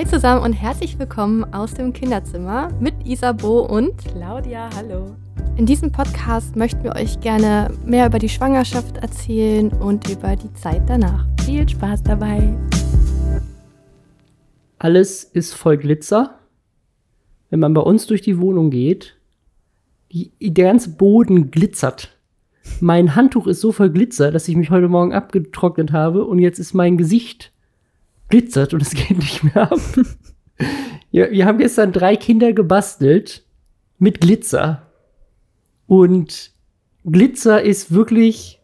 Hi zusammen und herzlich willkommen aus dem Kinderzimmer mit Isabo und Claudia. Hallo. In diesem Podcast möchten wir euch gerne mehr über die Schwangerschaft erzählen und über die Zeit danach. Viel Spaß dabei. Alles ist voll Glitzer. Wenn man bei uns durch die Wohnung geht, die, der ganze Boden glitzert. Mein Handtuch ist so voll Glitzer, dass ich mich heute Morgen abgetrocknet habe und jetzt ist mein Gesicht glitzert und es geht nicht mehr ab. ja, wir haben gestern drei Kinder gebastelt mit Glitzer. Und Glitzer ist wirklich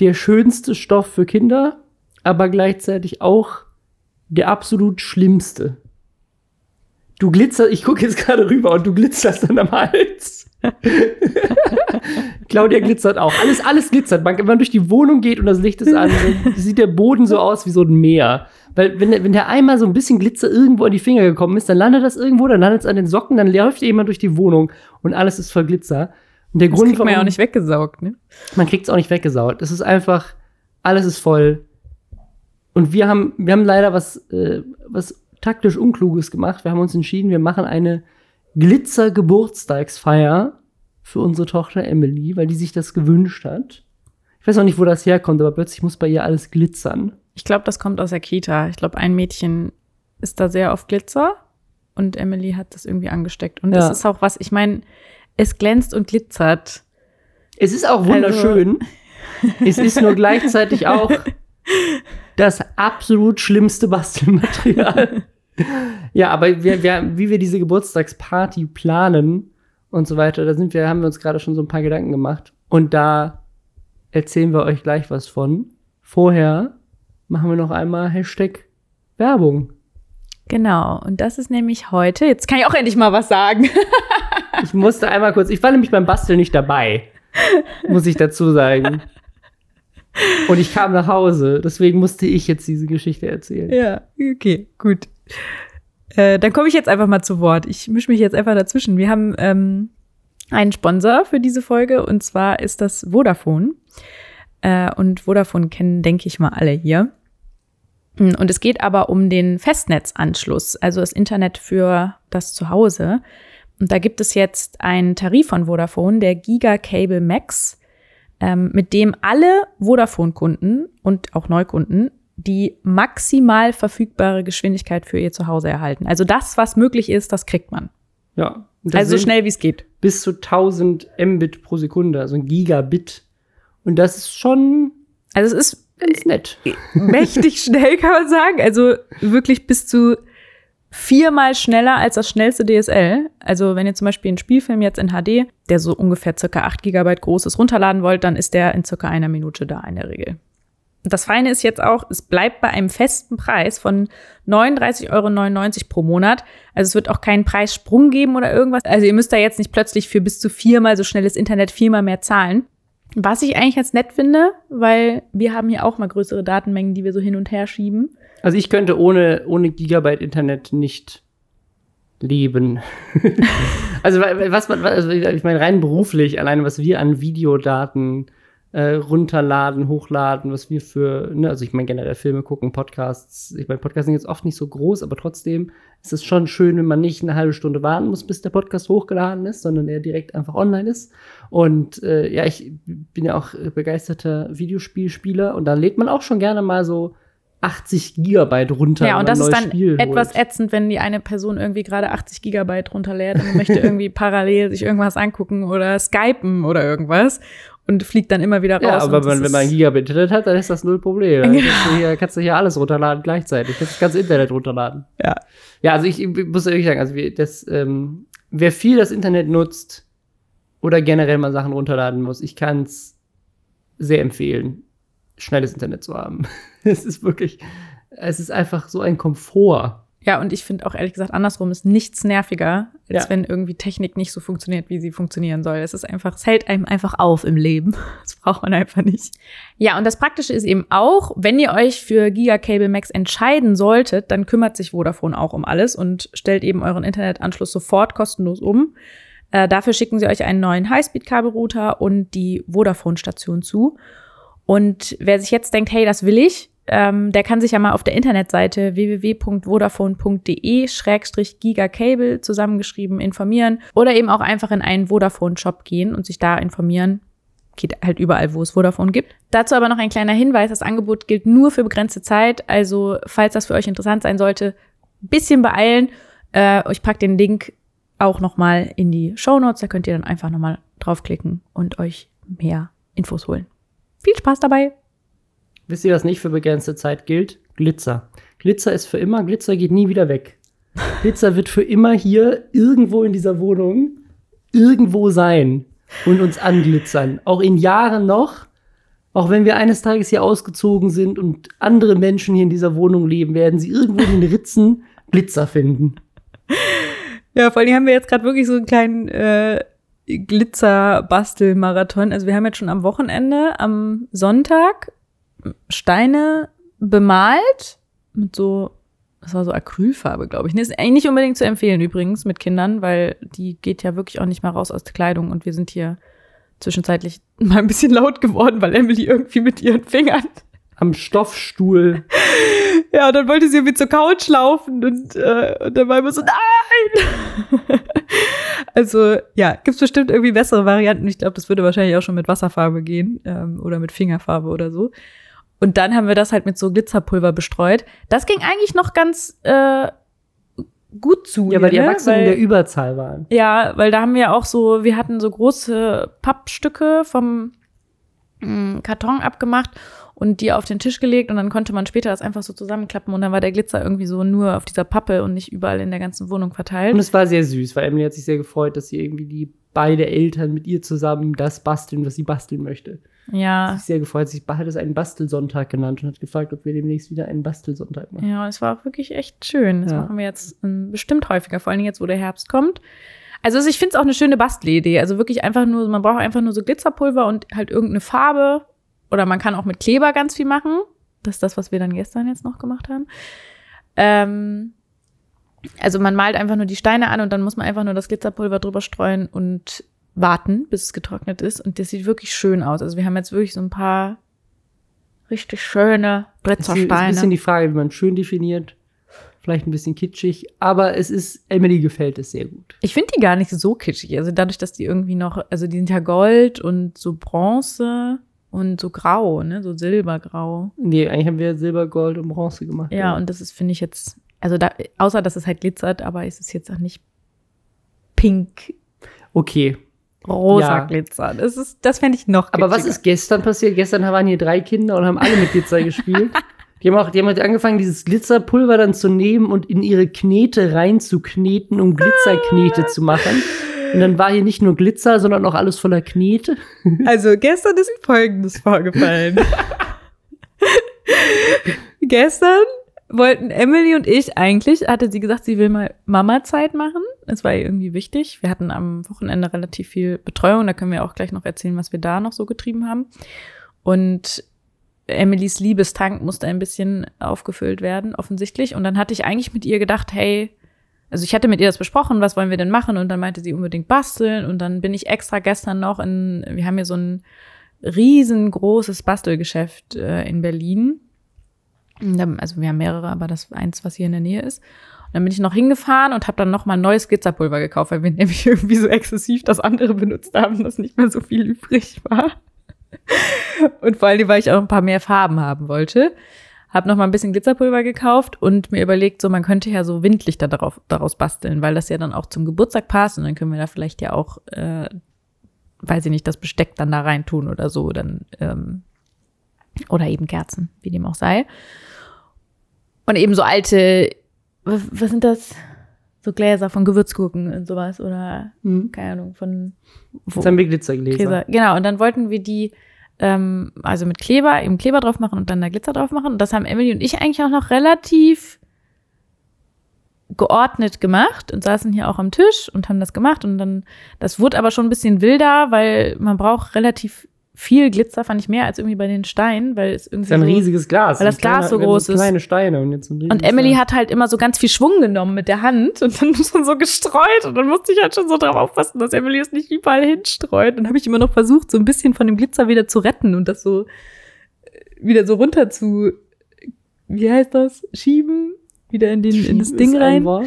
der schönste Stoff für Kinder, aber gleichzeitig auch der absolut schlimmste. Du glitzerst, ich gucke jetzt gerade rüber und du glitzerst dann am Hals. Claudia glitzert auch. Alles, alles glitzert. Man, wenn man durch die Wohnung geht und das Licht ist an, sieht der Boden so aus wie so ein Meer. Weil wenn, wenn der einmal so ein bisschen Glitzer irgendwo an die Finger gekommen ist, dann landet das irgendwo, dann landet es an den Socken, dann läuft jemand durch die Wohnung und alles ist voll Glitzer. Und der das Grund, kriegt man ja auch nicht weggesaugt, ne? Man kriegt es auch nicht weggesaugt. Es ist einfach, alles ist voll. Und wir haben, wir haben leider was, äh, was taktisch Unkluges gemacht. Wir haben uns entschieden, wir machen eine Glitzer-Geburtstagsfeier für unsere Tochter Emily, weil die sich das gewünscht hat. Ich weiß auch nicht, wo das herkommt, aber plötzlich muss bei ihr alles glitzern. Ich glaube, das kommt aus der Kita. Ich glaube, ein Mädchen ist da sehr auf Glitzer und Emily hat das irgendwie angesteckt. Und ja. das ist auch was, ich meine, es glänzt und glitzert. Es ist auch wunderschön. Also. es ist nur gleichzeitig auch das absolut schlimmste Bastelmaterial. ja, aber wir, wir, wie wir diese Geburtstagsparty planen, und so weiter. Da sind wir, haben wir uns gerade schon so ein paar Gedanken gemacht. Und da erzählen wir euch gleich was von. Vorher machen wir noch einmal Hashtag Werbung. Genau, und das ist nämlich heute. Jetzt kann ich auch endlich mal was sagen. ich musste einmal kurz, ich war nämlich beim Basteln nicht dabei, muss ich dazu sagen. Und ich kam nach Hause, deswegen musste ich jetzt diese Geschichte erzählen. Ja, okay, gut. Äh, dann komme ich jetzt einfach mal zu Wort. Ich mische mich jetzt einfach dazwischen. Wir haben ähm, einen Sponsor für diese Folge und zwar ist das Vodafone. Äh, und Vodafone kennen, denke ich mal, alle hier. Und es geht aber um den Festnetzanschluss, also das Internet für das Zuhause. Und da gibt es jetzt einen Tarif von Vodafone, der Giga Cable Max, ähm, mit dem alle Vodafone-Kunden und auch Neukunden die maximal verfügbare Geschwindigkeit für ihr Zuhause erhalten. Also das, was möglich ist, das kriegt man. Ja. Also so schnell wie es geht. Bis zu 1000 Mbit pro Sekunde, also ein Gigabit. Und das ist schon. Also es ist ganz nett. Mächtig schnell, kann man sagen. Also wirklich bis zu viermal schneller als das schnellste DSL. Also wenn ihr zum Beispiel einen Spielfilm jetzt in HD, der so ungefähr circa 8 Gigabyte groß ist, runterladen wollt, dann ist der in circa einer Minute da in der Regel. Das Feine ist jetzt auch, es bleibt bei einem festen Preis von 39,99 Euro pro Monat. Also es wird auch keinen Preissprung geben oder irgendwas. Also ihr müsst da jetzt nicht plötzlich für bis zu viermal so schnelles Internet viermal mehr zahlen. Was ich eigentlich ganz nett finde, weil wir haben hier auch mal größere Datenmengen, die wir so hin und her schieben. Also ich könnte ohne, ohne Gigabyte Internet nicht leben. also was man, also ich meine rein beruflich, alleine was wir an Videodaten äh, runterladen, hochladen, was wir für, ne, also ich meine generell Filme gucken, Podcasts, ich meine, Podcasts sind jetzt oft nicht so groß, aber trotzdem ist es schon schön, wenn man nicht eine halbe Stunde warten muss, bis der Podcast hochgeladen ist, sondern er direkt einfach online ist. Und äh, ja, ich bin ja auch begeisterter Videospielspieler und da lädt man auch schon gerne mal so 80 Gigabyte runter. Ja, und das ist dann Spiel etwas holt. ätzend, wenn die eine Person irgendwie gerade 80 Gigabyte runterlädt und möchte irgendwie parallel sich irgendwas angucken oder skypen oder irgendwas und fliegt dann immer wieder raus. Ja, aber wenn, wenn man ein Gigabit Internet hat, dann ist das null Problem. Dann kannst, du hier, kannst du hier alles runterladen gleichzeitig. Kannst das ganze Internet runterladen. Ja. Ja, also ich, ich muss ehrlich sagen, also das, ähm, wer viel das Internet nutzt oder generell mal Sachen runterladen muss, ich kann es sehr empfehlen, schnelles Internet zu haben. es ist wirklich, es ist einfach so ein Komfort. Ja, und ich finde auch ehrlich gesagt, andersrum ist nichts nerviger, als ja. wenn irgendwie Technik nicht so funktioniert, wie sie funktionieren soll. Es ist einfach, es hält einem einfach auf im Leben. Das braucht man einfach nicht. Ja, und das Praktische ist eben auch, wenn ihr euch für Gigacable Max entscheiden solltet, dann kümmert sich Vodafone auch um alles und stellt eben euren Internetanschluss sofort kostenlos um. Äh, dafür schicken sie euch einen neuen Highspeed-Kabelrouter und die Vodafone-Station zu. Und wer sich jetzt denkt, hey, das will ich, ähm, der kann sich ja mal auf der Internetseite www.vodafone.de-gigacable zusammengeschrieben informieren oder eben auch einfach in einen Vodafone-Shop gehen und sich da informieren. Geht halt überall, wo es Vodafone gibt. Dazu aber noch ein kleiner Hinweis. Das Angebot gilt nur für begrenzte Zeit. Also, falls das für euch interessant sein sollte, bisschen beeilen. Äh, ich packe den Link auch nochmal in die Show Notes. Da könnt ihr dann einfach nochmal draufklicken und euch mehr Infos holen. Viel Spaß dabei! Wisst ihr, was nicht für begrenzte Zeit gilt? Glitzer. Glitzer ist für immer, Glitzer geht nie wieder weg. Glitzer wird für immer hier irgendwo in dieser Wohnung irgendwo sein und uns anglitzern. Auch in Jahren noch, auch wenn wir eines Tages hier ausgezogen sind und andere Menschen hier in dieser Wohnung leben, werden sie irgendwo in den Ritzen Glitzer finden. Ja, vor allem haben wir jetzt gerade wirklich so einen kleinen äh, Glitzer-Bastel-Marathon. Also wir haben jetzt schon am Wochenende, am Sonntag, Steine bemalt mit so, das war so Acrylfarbe, glaube ich. Das ist eigentlich nicht unbedingt zu empfehlen übrigens mit Kindern, weil die geht ja wirklich auch nicht mal raus aus der Kleidung und wir sind hier zwischenzeitlich mal ein bisschen laut geworden, weil Emily irgendwie mit ihren Fingern am Stoffstuhl. Ja, und dann wollte sie irgendwie zur Couch laufen und, äh, und dann war immer so, nein! also, ja, gibt's bestimmt irgendwie bessere Varianten. Ich glaube, das würde wahrscheinlich auch schon mit Wasserfarbe gehen ähm, oder mit Fingerfarbe oder so. Und dann haben wir das halt mit so Glitzerpulver bestreut. Das ging eigentlich noch ganz äh, gut zu. Ja, weil die ne? Erwachsenen weil, in der Überzahl waren. Ja, weil da haben wir auch so, wir hatten so große Pappstücke vom mh, Karton abgemacht und die auf den Tisch gelegt und dann konnte man später das einfach so zusammenklappen und dann war der Glitzer irgendwie so nur auf dieser Pappe und nicht überall in der ganzen Wohnung verteilt. Und es war sehr süß, weil Emily hat sich sehr gefreut, dass sie irgendwie die beide Eltern mit ihr zusammen das basteln, was sie basteln möchte. Ja. Sie sich sehr gefreut. Sie hat es einen Bastelsonntag genannt und hat gefragt, ob wir demnächst wieder einen Bastelsonntag machen. Ja, es war auch wirklich echt schön. Das Ja. machen wir jetzt ähm, bestimmt häufiger, vor allen Dingen jetzt, wo der Herbst kommt. Also ich finde es auch eine schöne Bastelidee. Also wirklich einfach nur, man braucht einfach nur so Glitzerpulver und halt irgendeine Farbe. Oder man kann auch mit Kleber ganz viel machen. Das ist das, was wir dann gestern jetzt noch gemacht haben. Ähm, also man malt einfach nur die Steine an und dann muss man einfach nur das Glitzerpulver drüber streuen und warten, bis es getrocknet ist. Und das sieht wirklich schön aus. Also wir haben jetzt wirklich so ein paar richtig schöne Es ist ein bisschen Glitzersteine. die Frage, wie man schön definiert. Vielleicht ein bisschen kitschig, aber es ist, Emily gefällt es sehr gut. Ich finde die gar nicht so kitschig. Also dadurch, dass die irgendwie noch, also die sind ja Gold und so Bronze und so grau, ne, so silbergrau. Nee, eigentlich haben wir Silber, Gold und Bronze gemacht. Ja, und das ist, finde ich jetzt, also da, außer dass es halt glitzert, aber es ist jetzt auch nicht pink, Okay. rosa Ja. Glitzer. Das ist, das fände ich noch Aber was ist gestern passiert? Gestern waren hier drei Kinder und haben alle mit Glitzer gespielt. Die haben auch, die haben halt angefangen, dieses Glitzerpulver dann zu nehmen und in ihre Knete reinzukneten, um Glitzerknete zu machen. Und dann war hier nicht nur Glitzer, sondern auch alles voller Knete. Also gestern ist Folgendes vorgefallen. gestern wollten Emily und ich eigentlich, hatte sie gesagt, sie will mal Mama-Zeit machen. Das war ihr irgendwie wichtig. Wir hatten am Wochenende relativ viel Betreuung. Da können wir auch gleich noch erzählen, was wir da noch so getrieben haben. Und Emilys Liebestank musste ein bisschen aufgefüllt werden, offensichtlich. Und dann hatte ich eigentlich mit ihr gedacht, hey, also ich hatte mit ihr das besprochen, was wollen wir denn machen? Und dann meinte sie unbedingt basteln. Und dann bin ich extra gestern noch in, wir haben hier so ein riesengroßes Bastelgeschäft äh, in Berlin. Also wir haben mehrere, aber das eins, was hier in der Nähe ist. Und dann bin ich noch hingefahren und habe dann noch mal neues Glitzerpulver gekauft, weil wir nämlich irgendwie so exzessiv das andere benutzt haben, dass nicht mehr so viel übrig war. Und vor allem, weil ich auch ein paar mehr Farben haben wollte. Hab noch mal ein bisschen Glitzerpulver gekauft und mir überlegt, so man könnte ja so Windlichter darauf, daraus basteln, weil das ja dann auch zum Geburtstag passt und dann können wir da vielleicht ja auch, äh, weiß ich nicht, das Besteck dann da rein tun oder so, dann ähm, oder eben Kerzen, wie dem auch sei. Und eben so alte, was, was sind das? So Gläser von Gewürzgurken und sowas oder Hm. keine Ahnung von Jetzt haben wir Glitzergläser. Gläser. Genau, und dann wollten wir die ähm, also mit Kleber, eben Kleber drauf machen und dann da Glitzer drauf machen. Und das haben Emily und ich eigentlich auch noch relativ geordnet gemacht und saßen hier auch am Tisch und haben das gemacht. Und dann, das wurde aber schon ein bisschen wilder, weil man braucht relativ viel Glitzer, fand ich mehr als irgendwie bei den Steinen, weil es Das irgendwie ist ja ein so, riesiges Glas. weil das Ein kleiner- Glas so groß ist. kleine Steine und jetzt so ein Und Emily Glas. hat halt immer so ganz viel Schwung genommen mit der Hand und dann schon so gestreut und dann musste ich halt schon so drauf aufpassen, dass Emily es nicht überall hinstreut. Dann habe ich immer noch versucht, so ein bisschen von dem Glitzer wieder zu retten und das so äh, wieder so runter zu wie heißt das? Schieben wieder in, den, in das Ding ist ein rein. Wort,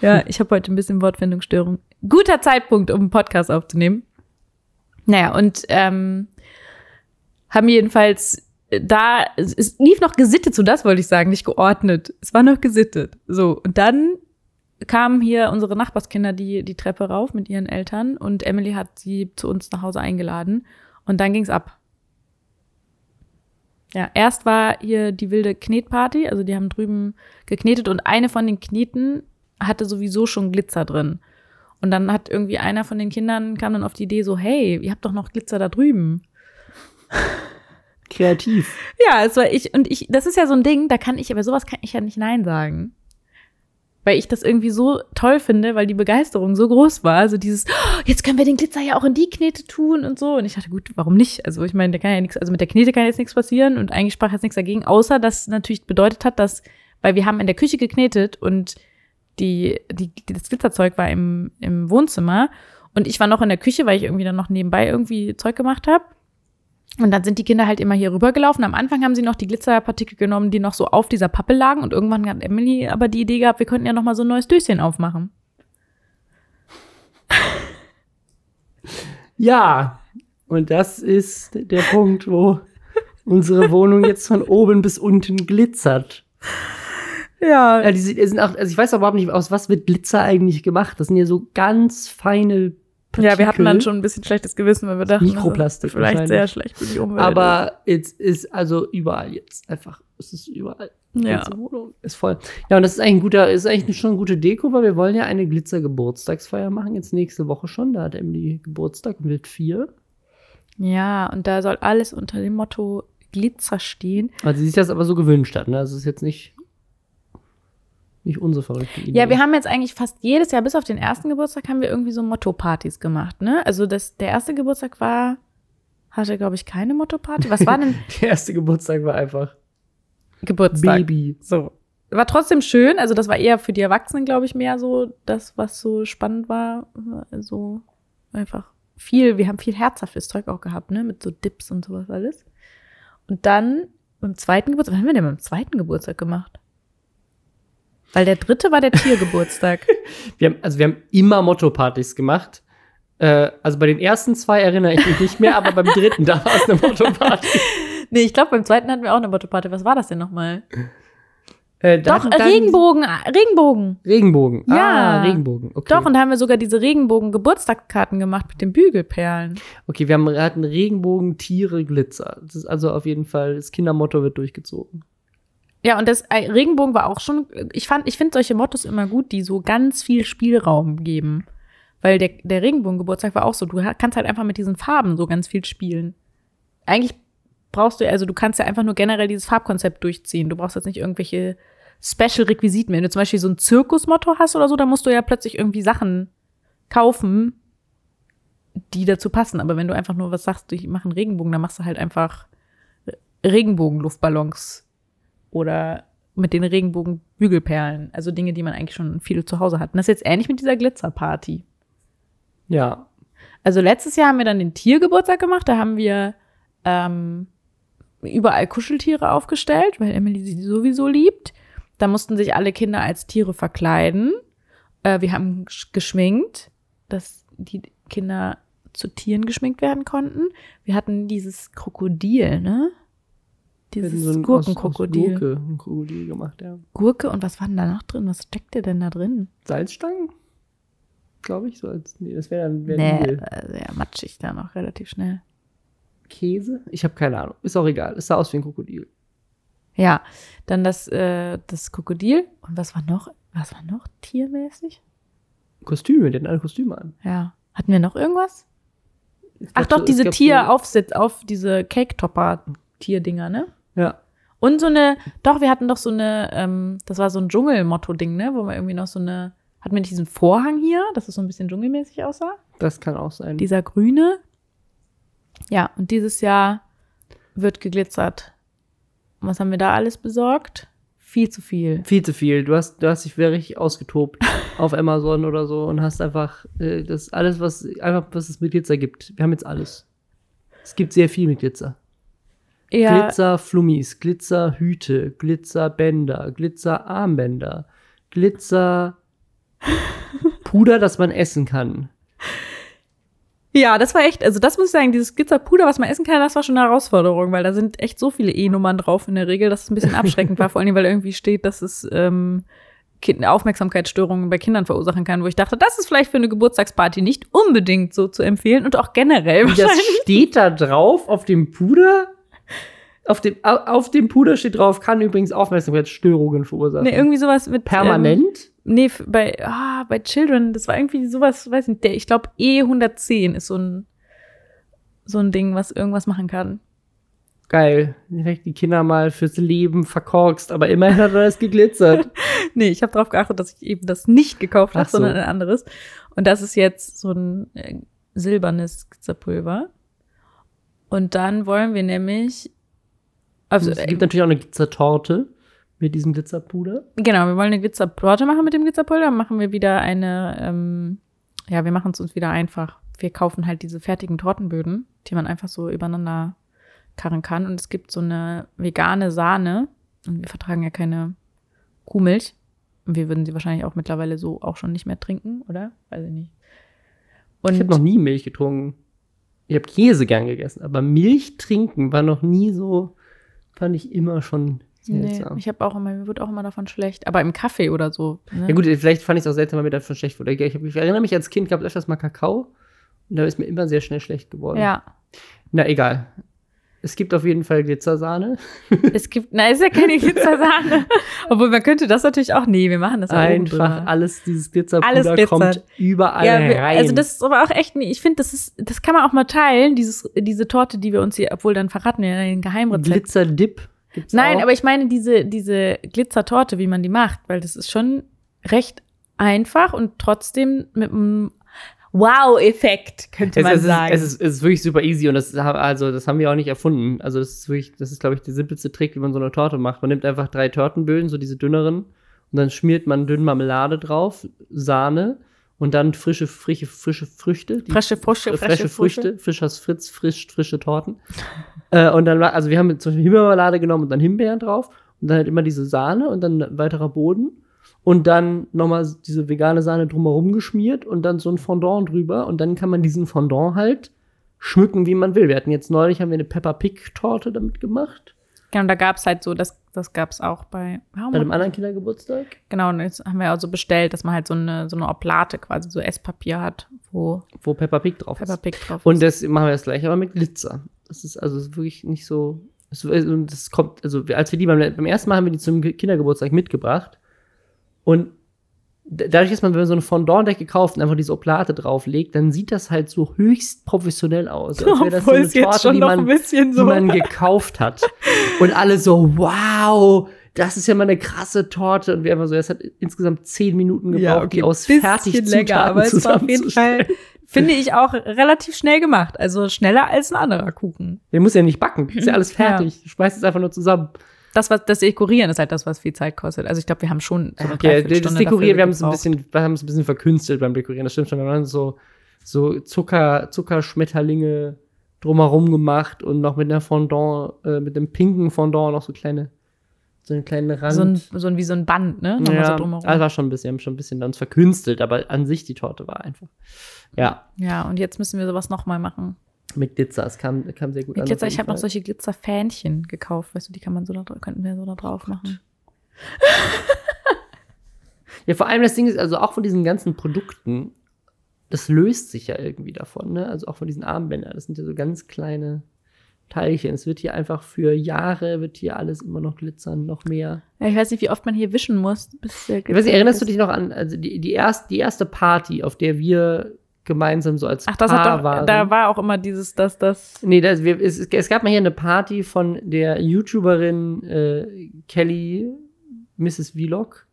ja? Ja, ich habe heute ein bisschen Wortfindungsstörung. Guter Zeitpunkt, um einen Podcast aufzunehmen. Naja, und ähm, haben jedenfalls äh, da, es, lief noch gesittet, so das wollte ich sagen, nicht geordnet. Es war noch gesittet. So, und dann kamen hier unsere Nachbarskinder die, die Treppe rauf mit ihren Eltern und Emily hat sie zu uns nach Hause eingeladen und dann ging's ab. Ja, erst war hier die wilde Knetparty, also die haben drüben geknetet und eine von den Kneten hatte sowieso schon Glitzer drin. Und dann hat irgendwie einer von den Kindern kam dann auf die Idee so, hey, ihr habt doch noch Glitzer da drüben. Kreativ. Ja, es war ich und ich, das ist ja so ein Ding, da kann ich, aber sowas kann ich ja nicht Nein sagen. Weil ich das irgendwie so toll finde, weil die Begeisterung so groß war. Also dieses, "Oh, jetzt können wir den Glitzer ja auch in die Knete tun und so. Und ich dachte, gut, warum nicht? Also ich meine, da kann ja nichts, also mit der Knete kann jetzt nichts passieren und eigentlich sprach jetzt nichts dagegen, außer dass natürlich bedeutet hat, dass, weil wir haben in der Küche geknetet und die, die, das Glitzerzeug war im, im Wohnzimmer und ich war noch in der Küche, weil ich irgendwie dann noch nebenbei irgendwie Zeug gemacht habe. Und dann sind die Kinder halt immer hier rübergelaufen. Am Anfang haben sie noch die Glitzerpartikel genommen, die noch so auf dieser Pappe lagen. Und irgendwann hat Emily aber die Idee gehabt, wir könnten ja noch mal so ein neues Döschen aufmachen. Ja, und das ist der Punkt, wo unsere Wohnung jetzt von oben bis unten glitzert. Ja. Ja, die sind, auch, also ich weiß auch überhaupt nicht, aus was wird Glitzer eigentlich gemacht. Das sind ja so ganz feine Partikel. Ja, wir hatten dann schon ein bisschen schlechtes Gewissen, weil wir dachten, Mikroplastik das ist vielleicht sehr schlecht für die Umwelt. Aber es ist also überall jetzt einfach, es ist überall. Ja. Wohnung ist voll. Ja, und das ist eigentlich ein guter, ist eigentlich schon eine gute Deko, weil wir wollen ja eine Glitzer-Geburtstagsfeier machen, jetzt nächste Woche schon. Da hat Emily Geburtstag und wird vier. ja, und da soll alles unter dem Motto Glitzer stehen. Also sie sich das aber so gewünscht hat, ne? Also es ist jetzt nicht, nicht unsere verrückte Idee. Ja, wir haben jetzt eigentlich fast jedes Jahr, bis auf den ersten Geburtstag, haben wir irgendwie so Motto-Partys gemacht, ne? Also das, der erste Geburtstag war, hatte, glaube ich, keine Motto-Party. Was war denn Der erste Geburtstag war einfach Geburtstag? Baby. So. War trotzdem schön. Also, das war eher für die Erwachsenen, glaube ich, mehr so das, was so spannend war. So einfach viel, wir haben viel herzhaftes Zeug auch gehabt, ne? Mit so Dips und sowas alles. Und dann beim zweiten Geburtstag, was haben wir denn beim zweiten Geburtstag gemacht? Weil der dritte war der Tiergeburtstag. Wir haben, also wir haben immer Motto-Partys gemacht. Äh, also bei den ersten zwei erinnere ich mich nicht mehr, aber beim dritten, da war es eine Motto-Party. nee, ich glaube, beim zweiten hatten wir auch eine Motto-Party. Was war das denn nochmal? Äh, Doch, äh, dann- Regenbogen, äh, Regenbogen. Regenbogen. Ja. Ah, Regenbogen. Okay. Doch, und da haben wir sogar diese Regenbogen-Geburtstagskarten gemacht mit den Bügelperlen. Okay, wir haben, hatten Regenbogen, Tiere, Glitzer. Das ist also auf jeden Fall, das Kindermotto wird durchgezogen. Ja, und das äh, Regenbogen war auch schon, ich fand, ich finde solche Mottos immer gut, die so ganz viel Spielraum geben. Weil der, der Regenbogen-Geburtstag war auch so, du kannst halt einfach mit diesen Farben so ganz viel spielen. Eigentlich brauchst du, also du kannst ja einfach nur generell dieses Farbkonzept durchziehen. Du brauchst jetzt nicht irgendwelche Special-Requisiten. Wenn du zum Beispiel so ein Zirkusmotto hast oder so, dann musst du ja plötzlich irgendwie Sachen kaufen, die dazu passen. Aber wenn du einfach nur was sagst, ich mache einen Regenbogen, dann machst du halt einfach Regenbogen-Luftballons oder mit den Regenbogen-Bügelperlen. Also Dinge, die man eigentlich schon viel zu Hause hat. Und das ist jetzt ähnlich mit dieser Glitzerparty. Ja. Also letztes Jahr haben wir dann den Tiergeburtstag gemacht. Da haben wir ähm, überall Kuscheltiere aufgestellt, weil Emily sie sowieso liebt. Da mussten sich alle Kinder als Tiere verkleiden. Äh, wir haben sch- geschminkt, dass die Kinder zu Tieren geschminkt werden konnten. Wir hatten dieses Krokodil, ne? Dieses so Gurkenkrokodil. Gurke, ein Krokodil gemacht, ja. Gurke und was war denn da noch drin? Was steckte denn da drin? Salzstangen? Glaube ich, so als. Nee, das wäre dann wär nee, Nudel. äh, sehr matschig da noch relativ schnell. Käse? Ich habe keine Ahnung. Ist auch egal. Es sah aus wie ein Krokodil. Ja, dann das, äh, das Krokodil. Und was war noch? Was war noch tiermäßig? Kostüme, die hatten alle Kostüme an. Ja. Hatten wir noch irgendwas? Ach doch, so- es diese so- Tieraufsitz auf diese Cake-Topper-Tierdinger, ne? Ja. Und so eine, doch, wir hatten doch so eine, ähm, das war so ein Dschungel-Motto-Ding, ne? Wo wir irgendwie noch so eine, hatten wir nicht diesen Vorhang hier, dass es so ein bisschen dschungelmäßig aussah? Das kann auch sein. Dieser grüne. Ja, und dieses Jahr wird geglitzert. Und was haben wir da alles besorgt? Viel zu viel. Viel zu viel. Du hast, du hast dich wirklich ausgetobt auf Amazon oder so und hast einfach äh, das alles, was einfach was es mit Glitzer gibt. Wir haben jetzt alles. Es gibt sehr viel mit Glitzer. Ja. Glitzerflummis, Glitzerhüte, Glitzerbänder, Glitzerarmbänder, Glitzer Puder, das man essen kann. Ja, das war echt, also das muss ich sagen, dieses Glitzerpuder, was man essen kann, das war schon eine Herausforderung, weil da sind echt so viele E-Nummern drauf in der Regel, dass es ein bisschen abschreckend war, vor allem, weil irgendwie steht, dass es ähm, Aufmerksamkeitsstörungen bei Kindern verursachen kann, wo ich dachte, das ist vielleicht für eine Geburtstagsparty nicht unbedingt so zu empfehlen und auch generell das steht da drauf auf dem Puder? Auf dem, au- auf dem Puder steht drauf, kann übrigens Aufmerksamkeitsstörungen verursachen. Nee, irgendwie sowas mit. Ähm, Permanent? nee, f- bei, ah, bei Children, das war irgendwie sowas, weiß nicht, der, ich glaube, E110 ist so ein, so ein Ding, was irgendwas machen kann. Geil. Direkt die Kinder mal fürs Leben verkorkst, aber immerhin hat er es geglitzert. Nee, ich habe darauf geachtet, dass ich eben das nicht gekauft habe, so. sondern ein anderes. Und das ist jetzt so ein äh, silbernes Glitzerpulver. Und dann wollen wir nämlich, also es äh, gibt natürlich auch eine Glitzertorte mit diesem Glitzerpuder. genau, wir wollen eine Glitzertorte machen mit dem Glitzerpulver. Dann machen wir wieder eine, ähm, ja, wir machen es uns wieder einfach. Wir kaufen halt diese fertigen Tortenböden, die man einfach so übereinander karren kann. Und es gibt so eine vegane Sahne. Und wir vertragen ja keine Kuhmilch. Und wir würden sie wahrscheinlich auch mittlerweile so auch schon nicht mehr trinken, oder? Weiß ich nicht. Und ich habe noch nie Milch getrunken. Ich habe Käse gern gegessen, aber Milch trinken war noch nie so, fand ich immer schon nee, seltsam. ich habe auch immer, mir wird auch immer davon schlecht. Aber im Kaffee oder so. Ne? ja gut, vielleicht fand ich es auch seltsam, weil mir davon schlecht wurde. Ich, ich, ich erinnere mich als Kind, gab es öfters mal Kakao und da ist mir immer sehr schnell schlecht geworden. Ja. Na egal. Es gibt auf jeden Fall Glitzersahne. Es gibt, na, ist ja keine Glitzersahne. Obwohl, man könnte das natürlich auch, nee, wir machen das Einfach alles, dieses Glitzerpuder Alles glitzert. kommt überall Ja, wir, rein. also das ist aber auch echt, ich finde, das ist, das kann man auch mal teilen, dieses, diese Torte, die wir uns hier, obwohl dann verraten wir den Geheimrezept. Glitzerdip gibt's Nein, auch. aber ich meine diese, diese Glitzertorte, wie man die macht, weil das ist schon recht einfach und trotzdem mit einem Wow-Effekt, könnte es, man es, ist, sagen. es, ist, es ist wirklich super easy und das, also, das haben wir auch nicht erfunden. Also das ist wirklich, das ist, glaube ich, der simpelste Trick, wie man so eine Torte macht. Man nimmt einfach drei Tortenböden, so diese dünneren, und dann schmiert man dünn Marmelade drauf, Sahne und dann frische, frische, frische Früchte. Frische Früchte, frische, frische Früchte, Fischers Fritz, frisch, frische Torten. äh, und dann, also wir haben zum Beispiel Himbeermarmelade genommen und dann Himbeeren drauf und dann halt immer diese Sahne und dann ein weiterer Boden und dann nochmal diese vegane Sahne drumherum geschmiert und dann so ein Fondant drüber und dann kann man diesen Fondant halt schmücken, wie man will. Wir hatten jetzt neulich, haben wir eine Peppa Pig Torte damit gemacht, genau, da gab's halt so, das, das gab's auch bei, warum bei einem anderen Kindergeburtstag. Genau, und jetzt haben wir auch so bestellt, dass man halt so eine, so eine Oblate quasi, so Esspapier hat, wo Wo Peppa Pig drauf Peppa ist. Pig drauf Und ist. das machen wir das gleiche, aber mit Glitzer. Das ist also wirklich nicht so. Es, das kommt, also als wir die beim, beim ersten Mal haben wir die zum Ge- Kindergeburtstag mitgebracht. Und dadurch, dass man, wenn man so eine Fondant-Decke kauft und einfach diese Oblate drauflegt, dann sieht das halt so höchst professionell aus. Als wäre das so Obwohl eine es jetzt Torte, schon die noch man, ein bisschen die so. man gekauft hat. Und alle so, wow, das ist ja mal eine krasse Torte. Und wir einfach so, es hat insgesamt zehn Minuten gebraucht, die aus fertig länger, aber es war auf jeden Fall, finde ich auch relativ schnell gemacht. Also schneller als ein anderer Kuchen. Der muss ja nicht backen. Ist ja alles fertig. Du schmeißt es einfach nur zusammen. Das, was, das Dekorieren ist halt das, was viel Zeit kostet. Also ich glaube, wir haben schon so eine Okay, das Dreiviertelstunde Dekorieren, wir haben es ein bisschen, wir haben es ein bisschen verkünstelt beim Dekorieren. Das stimmt schon. Wir haben so, so Zucker, Zuckerschmetterlinge drumherum gemacht und noch mit einer Fondant, äh, mit dem pinken Fondant noch so kleine, so einen kleinen Rand. So ein, so ein, wie so ein Band, ne? Nochmal ja, so drumherum. also war schon ein bisschen, wir haben schon ein bisschen uns verkünstelt, aber an sich die Torte war einfach. Ja, ja, und jetzt müssen wir sowas nochmal machen. Mit Glitzer, es kam, kam sehr gut Mit an. Glitzer, ich habe noch solche Glitzerfähnchen gekauft. Weißt du, die kann man so da, könnten wir so da drauf machen. Ja, vor allem das Ding ist, also auch von diesen ganzen Produkten, das löst sich ja irgendwie davon, ne? Also auch von diesen Armbändern, das sind ja so ganz kleine Teilchen. Es wird hier einfach für Jahre, wird hier alles immer noch glitzern, noch mehr. Ja, ich weiß nicht, wie oft man hier wischen muss, bis der Ich weiß nicht, erinnerst du dich noch an, also die, die, erst, die erste Party, auf der wir gemeinsam so als Ach, das Paar hat doch, waren? da war auch immer dieses, das, das. Nee, das, wir, es, es gab mal hier eine Party von der YouTuberin äh, Kelly, Mrs. Vlog,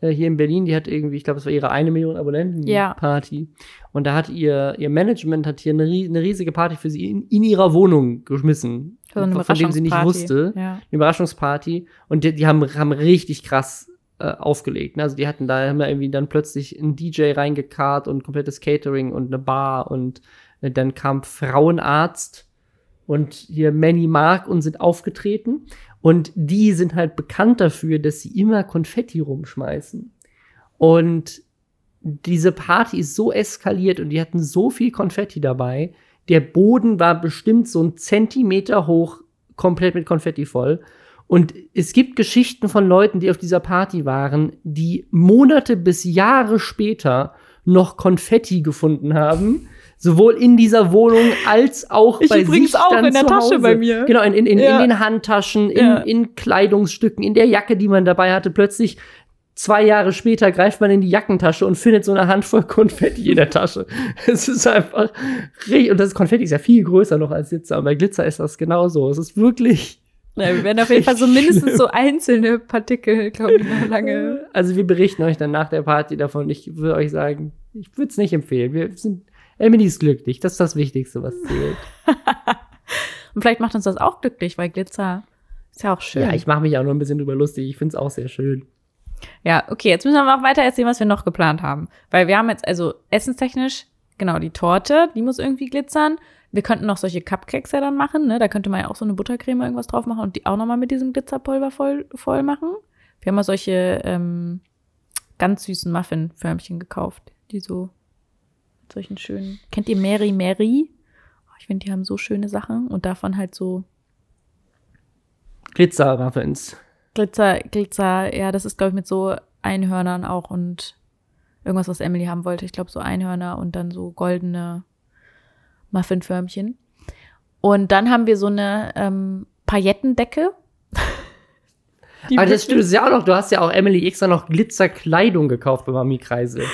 äh, hier in Berlin. Die hat irgendwie, ich glaube, es war ihre eine Million Abonnenten Ja. Party. Und da hat ihr, ihr Management hat hier eine, eine riesige Party für sie in, in ihrer Wohnung geschmissen. So von dem sie nicht wusste. Ja. Eine Überraschungsparty. Und die, die haben, haben richtig krass äh, aufgelegt. Ne? Also die hatten da, haben irgendwie dann plötzlich einen DJ reingekarrt und komplettes Catering und eine Bar und äh, dann kam Frauenarzt und hier Manny Mark und sind aufgetreten. Und die sind halt bekannt dafür, dass sie immer Konfetti rumschmeißen. Und diese Party ist so eskaliert und die hatten so viel Konfetti dabei. Der Boden war bestimmt so ein Zentimeter hoch, komplett mit Konfetti voll. Und es gibt Geschichten von Leuten, die auf dieser Party waren, die Monate bis Jahre später noch Konfetti gefunden haben. Sowohl in dieser Wohnung als auch Ich bei übrigens sich auch dann in der Tasche bei mir. Genau, in, in, in, Ja. in den Handtaschen, in, Ja. in Kleidungsstücken, in der Jacke, die man dabei hatte. Plötzlich zwei Jahre später greift man in die Jackentasche und findet so eine Handvoll Konfetti in der Tasche. Es ist einfach richtig. Und das Konfetti ist ja viel größer noch als Glitzer. Und bei Glitzer ist das genauso. Es ist wirklich. Ja, wir werden auf jeden Fall so mindestens so einzelne Partikel, glaube ich, noch lange. Also wir berichten euch dann nach der Party davon. Ich würde euch sagen, ich würde es nicht empfehlen. Wir sind. Emily ist glücklich. Das ist das Wichtigste, was zählt. Und vielleicht macht uns das auch glücklich, weil Glitzer ist ja auch schön. Ja, ich mache mich auch noch ein bisschen drüber lustig. Ich finde es auch sehr schön. Ja, okay, jetzt müssen wir noch weiter erzählen, was wir noch geplant haben. Weil wir haben jetzt also essenstechnisch, genau, die Torte, die muss irgendwie glitzern. Wir könnten noch solche Cupcakes ja dann machen, ne? Da könnte man ja auch so eine Buttercreme irgendwas drauf machen und die auch nochmal mit diesem Glitzerpulver voll, voll machen. Wir haben mal solche ähm, ganz süßen Muffin-Förmchen gekauft, die so mit solchen schönen. Kennt ihr Mary Mary? Oh, Ich finde, die haben so schöne Sachen und davon halt so Glitzer-Muffins. Glitzer, Glitzer, ja, das ist, glaube ich, mit so Einhörnern auch und irgendwas, was Emily haben wollte. Ich glaube, so Einhörner und dann so goldene Muffinförmchen. Und dann haben wir so eine ähm, Paillettendecke. Die Aber das stimmt, ja auch noch, du hast ja auch Emily extra noch Glitzerkleidung gekauft bei Mami Kreisel.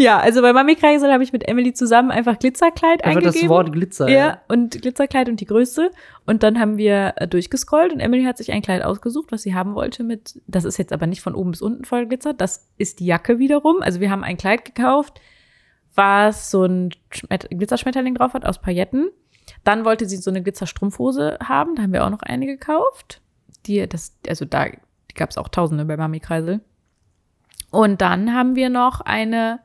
Ja, also bei Mami Kreisel habe ich mit Emily zusammen einfach Glitzerkleid Einfach eingegeben. das Wort Glitzer. Ja, und Glitzerkleid und die Größe. Und dann haben wir äh, durchgescrollt und Emily hat sich ein Kleid ausgesucht, was sie haben wollte mit, das ist jetzt aber nicht von oben bis unten voll glitzert, das ist die Jacke wiederum. Also wir haben ein Kleid gekauft, was so ein Schmet Glitzerschmetterling drauf hat aus Pailletten. Dann wollte sie so eine Glitzerstrumpfhose haben, da haben wir auch noch eine gekauft. Die, das, also da gab es auch tausende bei Mami Kreisel. Und dann haben wir noch eine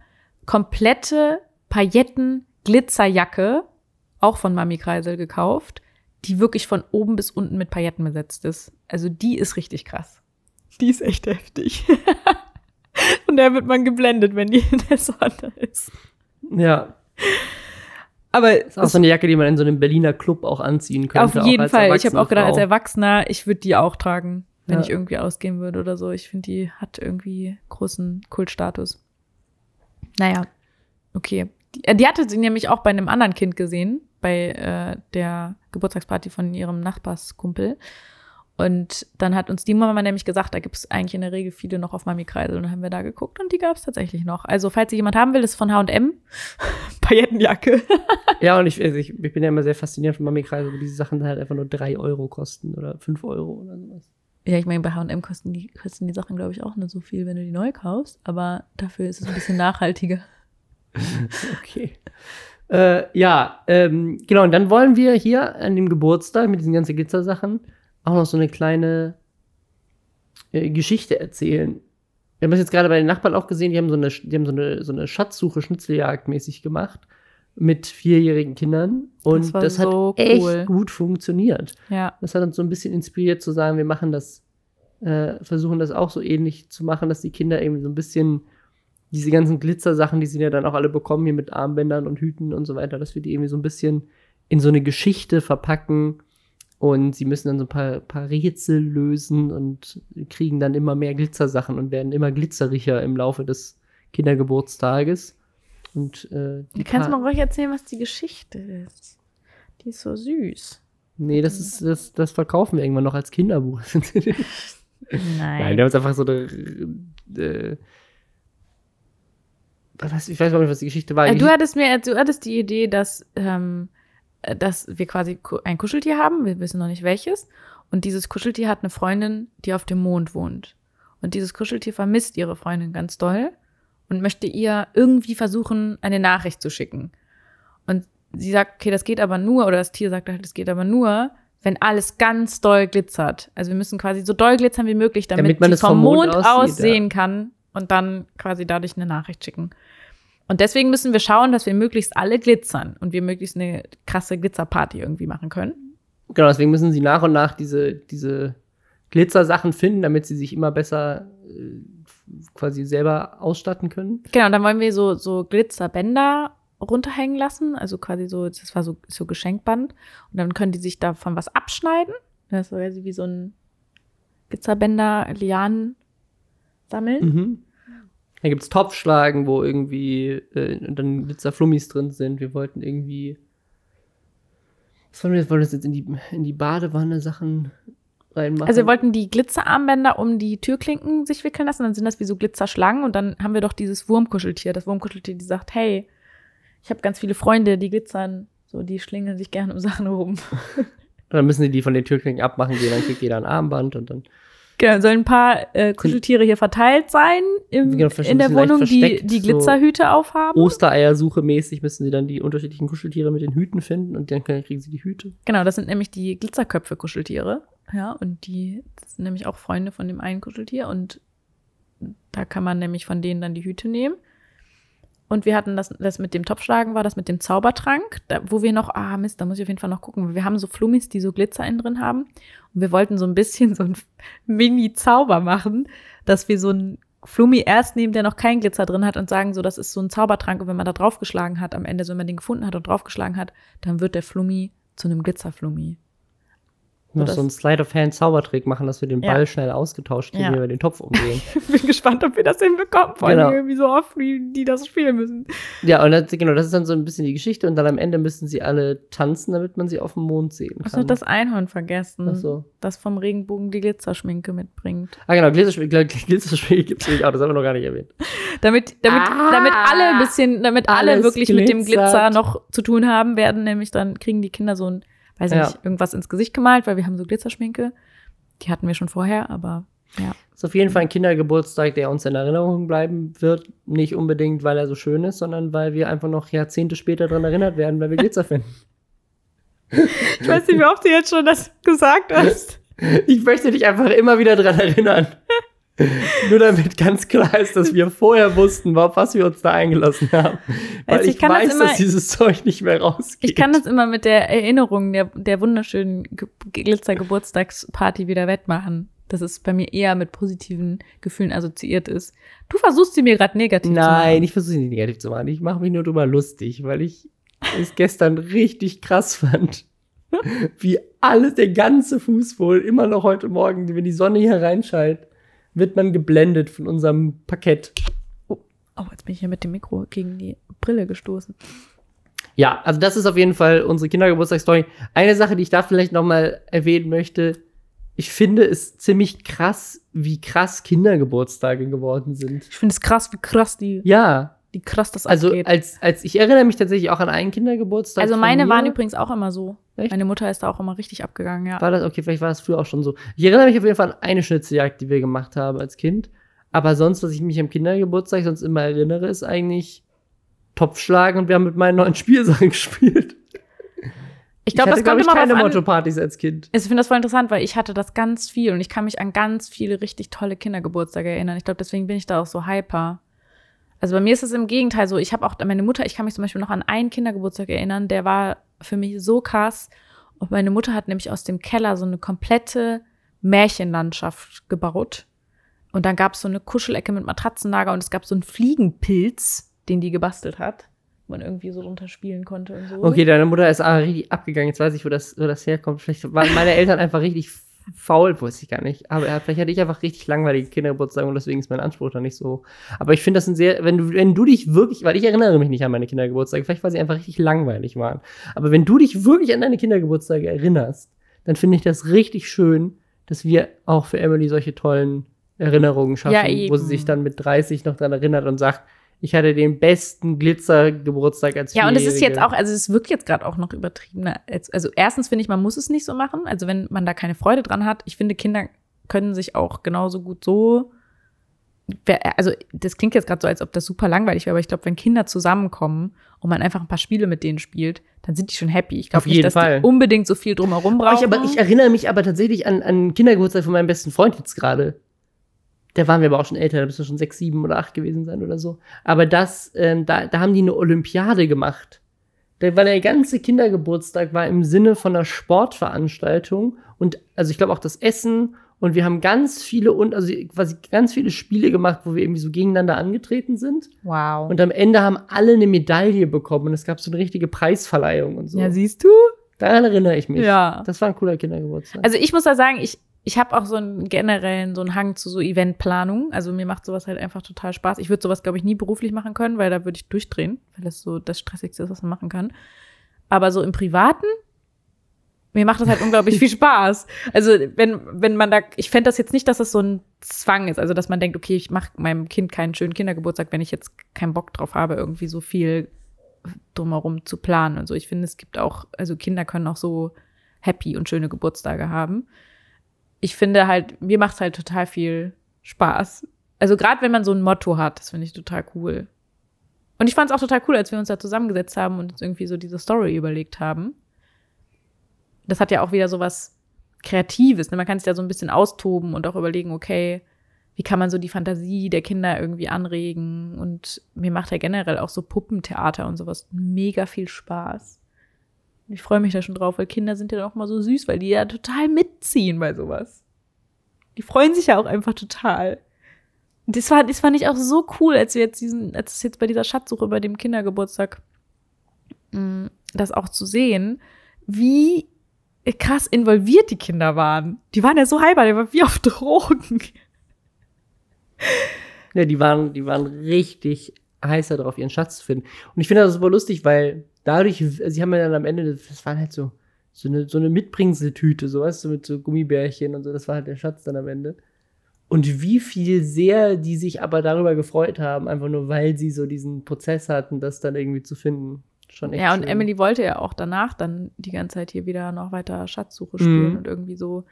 komplette Pailletten-Glitzerjacke, auch von Mami Kreisel gekauft, die wirklich von oben bis unten mit Pailletten besetzt ist. Also die ist richtig krass. Die ist echt heftig. Und der wird man geblendet, wenn die in der Sonne ist. Ja. Aber Ist auch so eine Jacke, die man in so einem Berliner Club auch anziehen könnte. auf jeden Fall. Ich habe auch gedacht, als erwachsene Erwachsener, ich würde die auch tragen, wenn Ja. ich irgendwie ausgehen würde oder so. Ich finde, die hat irgendwie großen Kultstatus. Naja, okay. Die, äh, die hatte sie nämlich auch bei einem anderen Kind gesehen, bei äh, der Geburtstagsparty von ihrem Nachbarskumpel. Und dann hat uns die Mama nämlich gesagt, da gibt es eigentlich in der Regel viele noch auf Mami Kreisel. Und dann haben wir da geguckt und die gab es tatsächlich noch. Also, falls sie jemand haben will, ist von H&M. Paillettenjacke. Ja, und ich, also ich, ich bin ja immer sehr fasziniert von Mami Kreisel, wo diese Sachen halt einfach nur drei Euro kosten oder fünf Euro oder sowas. Ja, ich meine, bei H&M kosten die, kosten die Sachen, glaube ich, auch nicht so viel, wenn du die neu kaufst. Aber dafür ist es ein bisschen nachhaltiger. Okay. Äh, ja, ähm, genau, und dann wollen wir hier an dem Geburtstag mit diesen ganzen Glitzersachen auch noch so eine kleine äh, Geschichte erzählen. Wir haben das jetzt gerade bei den Nachbarn auch gesehen, die haben so eine, die haben so eine, so eine Schatzsuche, Schnitzeljagd mäßig gemacht mit vierjährigen Kindern. Und war das, so hat echt cool. gut funktioniert. Ja. Das hat uns so ein bisschen inspiriert zu sagen, wir machen das, äh, versuchen das auch so ähnlich zu machen, dass die Kinder irgendwie so ein bisschen diese ganzen Glitzersachen, die sie ja dann auch alle bekommen, hier mit Armbändern und Hüten und so weiter, dass wir die irgendwie so ein bisschen in so eine Geschichte verpacken und sie müssen dann so ein paar, paar Rätsel lösen und kriegen dann immer mehr Glitzersachen und werden immer glitzeriger im Laufe des Kindergeburtstages. Und äh, die Kannst du Ka- mal ruhig erzählen, was die Geschichte ist? Die ist so süß. Nee, das ist, das, das verkaufen wir irgendwann noch als Kinderbuch. Nein, wir haben uns einfach so eine. Äh, was, ich weiß gar nicht, was die Geschichte war. Äh, Du hattest mir, du hattest die Idee, dass, ähm, äh, dass wir quasi ein Kuscheltier haben, wir wissen noch nicht welches. Und dieses Kuscheltier hat eine Freundin, die auf dem Mond wohnt. Und dieses Kuscheltier vermisst ihre Freundin ganz doll und möchte ihr irgendwie versuchen, eine Nachricht zu schicken. Und sie sagt, okay, das geht aber nur, oder das Tier sagt halt, das geht aber nur, wenn alles ganz doll glitzert. Also wir müssen quasi so doll glitzern wie möglich, damit, Damit man sie es vom vom Mond Mond aus sieht, ja. sehen kann und dann quasi dadurch eine Nachricht schicken. Und deswegen müssen wir schauen, dass wir möglichst alle glitzern und wir möglichst eine krasse Glitzerparty irgendwie machen können. Genau, deswegen müssen sie nach und nach diese, diese Glitzersachen finden, damit sie sich immer besser äh, quasi selber ausstatten können. Genau, dann wollen wir so, so Glitzerbänder runterhängen lassen. Also quasi so, das war so, so Geschenkband. Und dann können die sich davon was abschneiden. Das ist so quasi wie so ein Glitzerbänder, Lianen sammeln. Mhm. Dann gibt's Topfschlagen, wo irgendwie äh, dann Glitzerflummis drin sind. Wir wollten irgendwie. Was wollen wir jetzt? Wollen wir jetzt in die, in die Badewanne Sachen reinmachen? Also wir wollten die Glitzerarmbänder um die Türklinken sich wickeln lassen, dann sind das wie so Glitzerschlangen und dann haben wir doch dieses Wurmkuscheltier, das Wurmkuscheltier, die sagt, hey, ich habe ganz viele Freunde, die glitzern, so die schlingen sich gerne um Sachen rum. dann müssen die die von den Türklinken abmachen gehen, dann kriegt jeder ein Armband und dann. Genau, sollen ein paar äh, Kuscheltiere hier verteilt sein im, Genau, in der Wohnung, die die so Glitterhüte aufhaben. Ostereiersuche mäßig müssen sie dann die unterschiedlichen Kuscheltiere mit den Hüten finden und dann kriegen sie die Hüte. Genau, das sind nämlich die Glitzerköpfe-Kuscheltiere. Ja, und die sind nämlich auch Freunde von dem einen Kuscheltier. Und da kann man nämlich von denen dann die Hüte nehmen. Und wir hatten das, das mit dem Topfschlagen war das mit dem Zaubertrank, da, wo wir noch, ah Mist, da muss ich auf jeden Fall noch gucken. Wir haben so Flummis, die so Glitzer innen drin haben. Und wir wollten so ein bisschen so ein Mini-Zauber machen, dass wir so ein Flummi erst nehmen, der noch keinen Glitzer drin hat und sagen so, das ist so ein Zaubertrank. Und wenn man da draufgeschlagen hat, am Ende, so wenn man den gefunden hat und draufgeschlagen hat, dann wird der Flummi zu einem Glitzerflummi. Das- so einen Slide of Hand Zaubertrick machen, dass wir den Ja. Ball schnell ausgetauscht kriegen, Ja. wenn wir den Topf umdrehen. Ich bin gespannt, ob wir das hinbekommen, vor allem Genau. irgendwie so oft, wie die das spielen müssen. ja, und das, genau, das ist dann so ein bisschen die Geschichte und dann am Ende müssen sie alle tanzen, damit man sie auf dem Mond sehen Hast kann. du das Einhorn vergessen, Ach so. das vom Regenbogen die Glitzerschminke mitbringt? Ah, genau, Glitzerspiel, Glitzerspiel gibt es nämlich auch, das haben wir noch gar nicht erwähnt. Damit, damit, Ah! damit alle ein bisschen, damit alle wirklich mit dem glitzert. Glitzer noch zu tun haben, werden nämlich dann kriegen die Kinder so ein, weiß ich Ja. nicht, irgendwas ins Gesicht gemalt, weil wir haben so Glitzerschminke. Die hatten wir schon vorher, aber ja. Ist auf jeden Fall ein Kindergeburtstag, der uns in Erinnerung bleiben wird. Nicht unbedingt, weil er so schön ist, sondern weil wir einfach noch Jahrzehnte später daran erinnert werden, weil wir Glitzer finden. Ich weiß nicht, wie oft du jetzt schon das gesagt hast. Ich möchte dich einfach immer wieder daran erinnern. Nur damit ganz klar ist, dass wir vorher wussten, auf was wir uns da eingelassen haben. Weil Also ich, ich kann das weiß, immer- dass dieses Zeug nicht mehr rausgeht. Ich kann das immer mit der Erinnerung der, der wunderschönen Ge- Glitzer-Geburtstagsparty wieder wettmachen. Dass es bei mir eher mit positiven Gefühlen assoziiert ist. Du versuchst sie mir gerade negativ zu Nein, machen. ich versuche sie nicht negativ zu machen. Ich mache mich nur drüber lustig, weil ich es gestern richtig krass fand. Wie alles, der ganze Fußboden, immer noch heute Morgen, wenn die Sonne hier reinschallt, wird man geblendet von unserem Parkett. Oh, jetzt bin ich hier mit dem Mikro gegen die Brille gestoßen. Ja, also das ist auf jeden Fall unsere Kindergeburtstagsstory. Eine Sache, die ich da vielleicht noch mal erwähnen möchte, ich finde es ziemlich krass, wie krass Kindergeburtstage geworden sind. Ich finde es krass, wie krass die, Ja, wie krass das also abgeht. als, als ich erinnere mich tatsächlich auch an einen Kindergeburtstag. Also meine waren übrigens auch immer so. Echt? Meine Mutter ist da auch immer richtig abgegangen, ja. War das, okay, vielleicht war das früher auch schon so. Ich erinnere mich auf jeden Fall an eine Schnitzeljagd, die wir gemacht haben als Kind. Aber sonst, was ich mich am Kindergeburtstag sonst immer erinnere, ist eigentlich Topfschlagen und wir haben mit meinen neuen Spielsachen gespielt. Ich glaube, das kommt ich, immer keine. Motto-Partys als Kind. Ich finde das voll interessant, weil ich hatte das ganz viel und ich kann mich an ganz viele richtig tolle Kindergeburtstage erinnern. Ich glaube, deswegen bin ich da auch so hyper. Also bei mir ist es im Gegenteil so. Ich habe auch meine Mutter, ich kann mich zum Beispiel noch an einen Kindergeburtstag erinnern, der war für mich so krass. Und meine Mutter hat nämlich aus dem Keller so eine komplette Märchenlandschaft gebaut. Und dann gab es so eine Kuschelecke mit Matratzenlager und es gab so einen Fliegenpilz, den die gebastelt hat, man irgendwie so runterspielen konnte und so. Okay, deine Mutter ist aber richtig abgegangen. Jetzt weiß ich, wo das, wo das herkommt. Vielleicht waren meine Eltern einfach richtig faul, wusste ich gar nicht. Aber ja, vielleicht hatte ich einfach richtig langweilige Kindergeburtstage und deswegen ist mein Anspruch da nicht so. Aber ich finde das ein sehr, wenn du, wenn du dich wirklich, weil ich erinnere mich nicht an meine Kindergeburtstage, vielleicht weil sie einfach richtig langweilig waren. Aber wenn du dich wirklich an deine Kindergeburtstage erinnerst, dann finde ich das richtig schön, dass wir auch für Emily solche tollen Erinnerungen schaffen, Ja, wo sie sich dann mit 30 noch dran erinnert und sagt, ich hatte den besten Glitzergeburtstag als Ja, und es ist jetzt auch, also es wirkt jetzt gerade auch noch übertriebener. als- Also erstens finde ich, man muss es nicht so machen. Also wenn man da keine Freude dran hat. Ich finde, Kinder können sich auch genauso gut so. Also das klingt jetzt gerade so, als ob das super langweilig wäre, aber ich glaube, wenn Kinder zusammenkommen und man einfach ein paar Spiele mit denen spielt, dann sind die schon happy. Ich glaube nicht, dass Fall. die unbedingt so viel drumherum Oh, brauchen. ich, aber ich erinnere mich aber tatsächlich an, an Kindergeburtstag von meinem besten Freund jetzt gerade. Da waren wir aber auch schon älter, da müsste schon sechs, sieben oder acht gewesen sein oder so. Aber das, ähm, da, da haben die eine Olympiade gemacht. Da war der ganze Kindergeburtstag war im Sinne von einer Sportveranstaltung und also ich glaube auch das Essen und wir haben ganz viele und also quasi ganz viele Spiele gemacht, wo wir irgendwie so gegeneinander angetreten sind. Wow. Und am Ende haben alle eine Medaille bekommen und es gab so eine richtige Preisverleihung und so. ja, siehst du? Daran erinnere ich mich. Ja. Das war ein cooler Kindergeburtstag. Also ich muss da sagen, ich, ich habe auch so einen generellen so einen Hang zu so Eventplanung. Also mir macht sowas halt einfach total Spaß. Ich würde sowas, glaube ich, nie beruflich machen können, weil da würde ich durchdrehen, weil das so das Stressigste ist, was man machen kann. Aber so im Privaten, mir macht das halt unglaublich viel Spaß. Also wenn, wenn man da, ich fände das jetzt nicht, dass das so ein Zwang ist, also dass man denkt, okay, ich mache meinem Kind keinen schönen Kindergeburtstag, wenn ich jetzt keinen Bock drauf habe, irgendwie so viel drumherum zu planen und so. Ich finde, es gibt auch, also Kinder können auch so happy und schöne Geburtstage haben. Ich finde halt, mir macht es halt total viel Spaß. Also gerade wenn man so ein Motto hat, das finde ich total cool. Und ich fand es auch total cool, als wir uns da zusammengesetzt haben und uns irgendwie so diese Story überlegt haben. Das hat ja auch wieder so was Kreatives. Ne? Man kann sich da so ein bisschen austoben und auch überlegen, okay, wie kann man so die Fantasie der Kinder irgendwie anregen? Und mir macht ja generell auch so Puppentheater und sowas mega viel Spaß. Ich freue mich da schon drauf, weil Kinder sind ja auch mal so süß, weil die ja total mitziehen bei sowas. Die freuen sich ja auch einfach total. Das war, das fand ich auch so cool, als wir jetzt diesen, als es jetzt bei dieser Schatzsuche bei dem Kindergeburtstag, mh, das auch zu sehen, wie krass involviert die Kinder waren. Die waren ja so halber, die waren wie auf Drogen. Ja, die waren, die waren richtig heißer darauf, ihren Schatz zu finden. Und ich finde das super lustig, weil dadurch, sie haben ja dann am Ende, das waren halt so, so eine, so eine Mitbringseltüte, so weißt du, mit so Gummibärchen und so, das war halt der Schatz dann am Ende. Und wie viel sehr die sich aber darüber gefreut haben, einfach nur weil sie so diesen Prozess hatten, das dann irgendwie zu finden. Schon echt Ja, und schön. Emily wollte ja auch danach dann die ganze Zeit hier wieder noch weiter Schatzsuche spielen Mhm. und irgendwie so.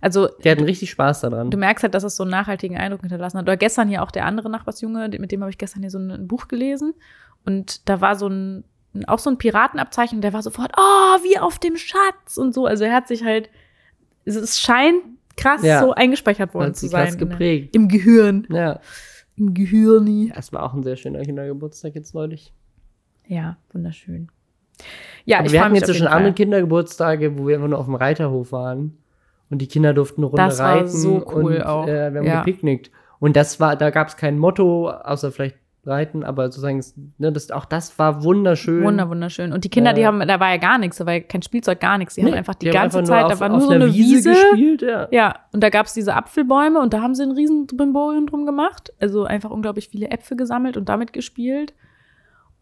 Also, Die hatten richtig Spaß daran. du merkst halt, dass es so einen nachhaltigen Eindruck hinterlassen hat. Oder gestern hier auch der andere Nachbarsjunge, mit dem habe ich gestern hier so ein Buch gelesen. Und da war so ein, auch so ein Piratenabzeichen und der war sofort, oh, wie auf dem Schatz und so. Also er hat sich halt, es- scheint krass Ja. so eingespeichert worden zu sein. krass der- geprägt. Im Gehirn. Ja. Im Gehirni. Das war auch ein sehr schöner Kindergeburtstag jetzt neulich. Ja, wunderschön. Ja, Aber ich wir hatten jetzt schon andere Kindergeburtstage, wo wir einfach nur auf dem Reiterhof waren. Und die Kinder durften eine Runde Das war reiten. so cool und, auch. Äh, wir haben Ja. gepicknickt. Und das war, da gab es kein Motto, außer vielleicht reiten, aber sozusagen, ne, das, auch das war wunderschön. Wunder, wunderschön. Und die Kinder, Ja. die haben, da war ja gar nichts, da war ja kein Spielzeug, gar nichts. Die haben Nee, einfach die, haben ganze Zeit, auf, da war nur so eine Wiese. gespielt, ja. Ja, und da gab es diese Apfelbäume und da haben sie ein riesen Brimborium drum gemacht. Also einfach unglaublich viele Äpfel gesammelt und damit gespielt.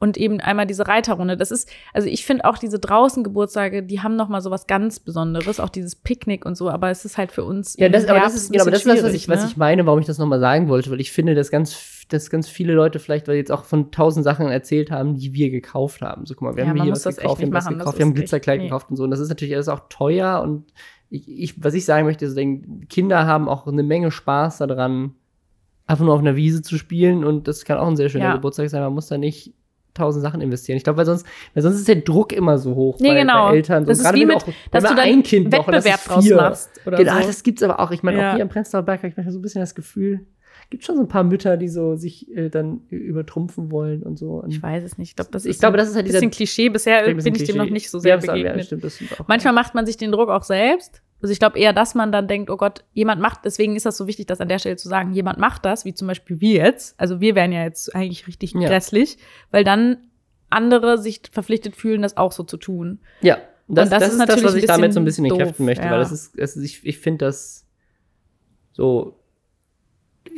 Und eben einmal diese Reiterrunde. Das ist, also ich finde auch diese draußen Geburtstage, die haben noch mal so was ganz Besonderes, auch dieses Picknick und so. Aber es ist halt für uns Ja, das, aber das ist, genau, aber das ist das, was ich, schwierig, was ne? ich meine, warum ich das nochmal sagen wollte, weil ich finde, dass ganz, dass ganz viele Leute vielleicht, weil jetzt auch von tausend Sachen erzählt haben, die wir gekauft haben. So, guck mal, wir Ja, haben hier was gekauft, wir haben was machen, gekauft, wir haben Glitzerkleid nee. gekauft und so. Und das ist natürlich alles auch teuer und ich, ich, was ich sagen möchte, ist, Kinder haben auch eine Menge Spaß daran, einfach nur auf einer Wiese zu spielen und das kann auch ein sehr schöner Ja. Geburtstag sein. Man muss da nicht tausend Sachen investieren. Ich glaube, weil sonst, weil sonst ist der Druck immer so hoch Nee, bei, genau. bei Eltern. So, Das ist gerade wie wenn mit, auch, dass du dann ein Kind Wettbewerb draus machst. Oder Genau, so. das gibt's aber auch. Ich meine, Ja. auch hier am Prenzlauer Berg habe ich manchmal so ein bisschen das Gefühl, gibt schon so ein paar Mütter, die so sich äh, dann übertrumpfen wollen und so. Und Ich weiß es nicht. Ich glaube, das Ich ist glaube, ein das ist halt dieser- bisschen Klischee. Bisher ein bin ich dem noch nicht so Ja, sehr ja, begegnet. das stimmt. Manchmal macht man sich den Druck auch selbst. Also ich glaube eher, dass man dann denkt, oh Gott, jemand macht, deswegen ist das so wichtig, das an der Stelle zu sagen, jemand macht das, wie zum Beispiel wir jetzt. Also wir wären ja jetzt eigentlich richtig Ja. grässlich, weil dann andere sich verpflichtet fühlen, das auch so zu tun. Ja, das, Und das das, ist das, was ich damit so ein bisschen doof, entkräften möchte, ja. weil das ist, es ist ich, ich finde das so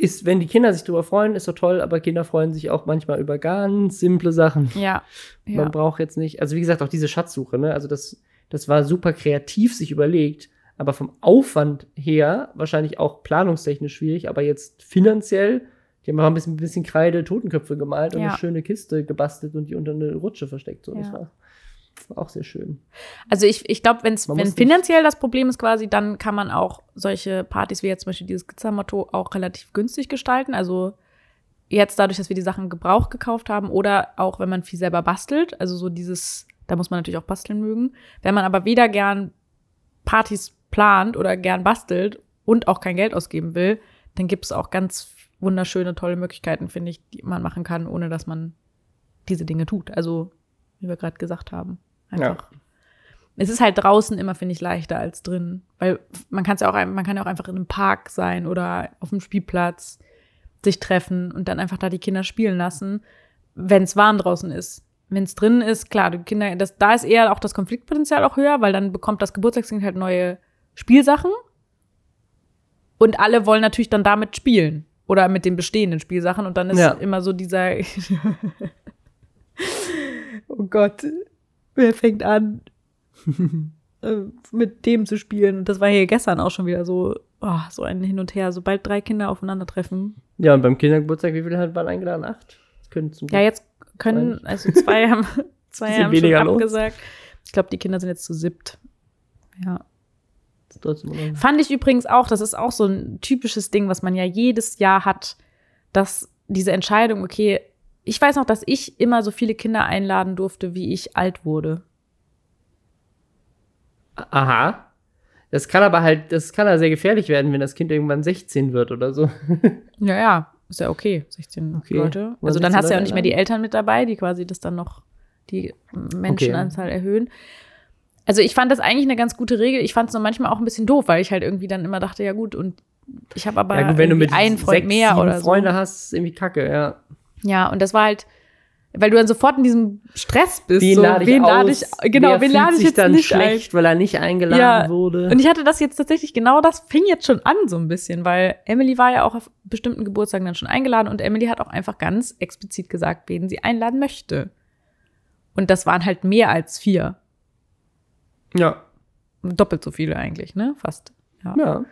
ist, wenn die Kinder sich darüber freuen, ist doch toll, aber Kinder freuen sich auch manchmal über ganz simple Sachen. Ja. ja. Man braucht jetzt nicht, also wie gesagt, auch diese Schatzsuche, ne? Also das, das war super kreativ sich überlegt, aber vom Aufwand her wahrscheinlich auch planungstechnisch schwierig, aber jetzt finanziell, die haben ein bisschen, ein bisschen Kreide Totenköpfe gemalt und Ja. eine schöne Kiste gebastelt und die unter eine Rutsche versteckt. So, das Ja. war, war auch sehr schön. Also ich, ich glaube, wenn finanziell das Problem ist quasi, dann kann man auch solche Partys wie jetzt zum Beispiel dieses Glitzermotto auch relativ günstig gestalten. Also jetzt dadurch, dass wir die Sachen gebraucht gekauft haben oder auch wenn man viel selber bastelt, also so dieses, da muss man natürlich auch basteln mögen. Wenn man aber weder gern Partys plant oder gern bastelt und auch kein Geld ausgeben will, dann gibt es auch ganz wunderschöne, tolle Möglichkeiten, finde ich, die man machen kann, ohne dass man diese Dinge tut. Also, wie wir gerade gesagt haben. Einfach. Ja. Es ist halt draußen immer, finde ich, leichter als drin. Weil man kann es ja auch, man kann ja auch einfach in einem Park sein oder auf dem Spielplatz sich treffen und dann einfach da die Kinder spielen lassen, wenn es warm draußen ist. Wenn es drinnen ist, klar, die Kinder, das, da ist eher auch das Konfliktpotenzial auch höher, weil dann bekommt das Geburtstagskind halt neue Spielsachen. Und alle wollen natürlich dann damit spielen. Oder mit den bestehenden Spielsachen. Und dann ist Ja. immer so dieser. oh Gott, wer fängt an, äh, mit dem zu spielen? Und das war hier gestern auch schon wieder so, oh, so ein Hin und Her. Sobald drei Kinder aufeinandertreffen. Ja, und beim Kindergeburtstag, wie viele halt waren eingeladen? Acht? Können zum Ja, jetzt können, also zwei haben, zwei haben schon weniger los. abgesagt. Ich glaube, die Kinder sind jetzt zu siebt. Ja. Fand ich übrigens auch, das ist auch so ein typisches Ding, was man ja jedes Jahr hat, dass diese Entscheidung, okay, ich weiß noch, dass ich immer so viele Kinder einladen durfte, wie ich alt wurde. Aha. Das kann aber halt, das kann ja sehr gefährlich werden, wenn das Kind irgendwann 16 wird oder so. Ja, ja, ist ja okay, 16 Okay. Leute. Also dann 16 hast du ja auch nicht mehr die Eltern mit dabei, die quasi das dann noch die Menschenanzahl erhöhen. Also ich fand das eigentlich eine ganz gute Regel. Ich fand es nur manchmal auch ein bisschen doof, weil ich halt irgendwie dann immer dachte, ja gut, und ich habe aber ja, gut, wenn du mit einen Freund sechs, mehr oder so. Freunde hast, ist irgendwie kacke, ja. Ja, und das war halt, weil du dann sofort in diesem Stress bist. Wen so, lade ich wen lade ich, genau, wen lade ich jetzt dann nicht schlecht, weil er nicht eingeladen Ja, wurde? ein? Und ich hatte das jetzt tatsächlich, genau das fing jetzt schon an so ein bisschen, weil Emily war ja auch auf bestimmten Geburtstagen dann schon eingeladen und Emily hat auch einfach ganz explizit gesagt, wen sie einladen möchte. Und das waren halt mehr als vier. Ja. Doppelt so viele eigentlich, ne? Fast. Ja. Ja.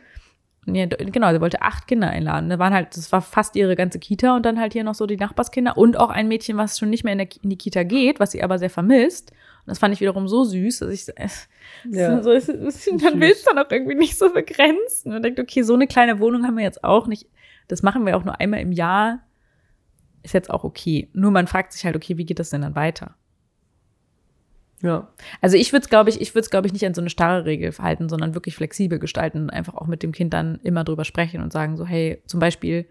D- genau, sie wollte acht Kinder einladen. Da waren halt, das war fast ihre ganze Kita und dann halt hier noch so die Nachbarskinder und auch ein Mädchen, was schon nicht mehr in, der, in die Kita geht, was sie aber sehr vermisst. Und das fand ich wiederum so süß, dass ich Ja. so, ist, ist, dann willst du dann auch irgendwie nicht so begrenzen und denkt, okay, so eine kleine Wohnung haben wir jetzt auch nicht. Das machen wir auch nur einmal im Jahr. Ist jetzt auch okay. Nur man fragt sich halt, okay, wie geht das denn dann weiter? Ja. Also ich würde es, glaube ich, ich würde es, glaube ich, nicht an so eine starre Regel verhalten, sondern wirklich flexibel gestalten und einfach auch mit dem Kind dann immer drüber sprechen und sagen so, hey, zum Beispiel,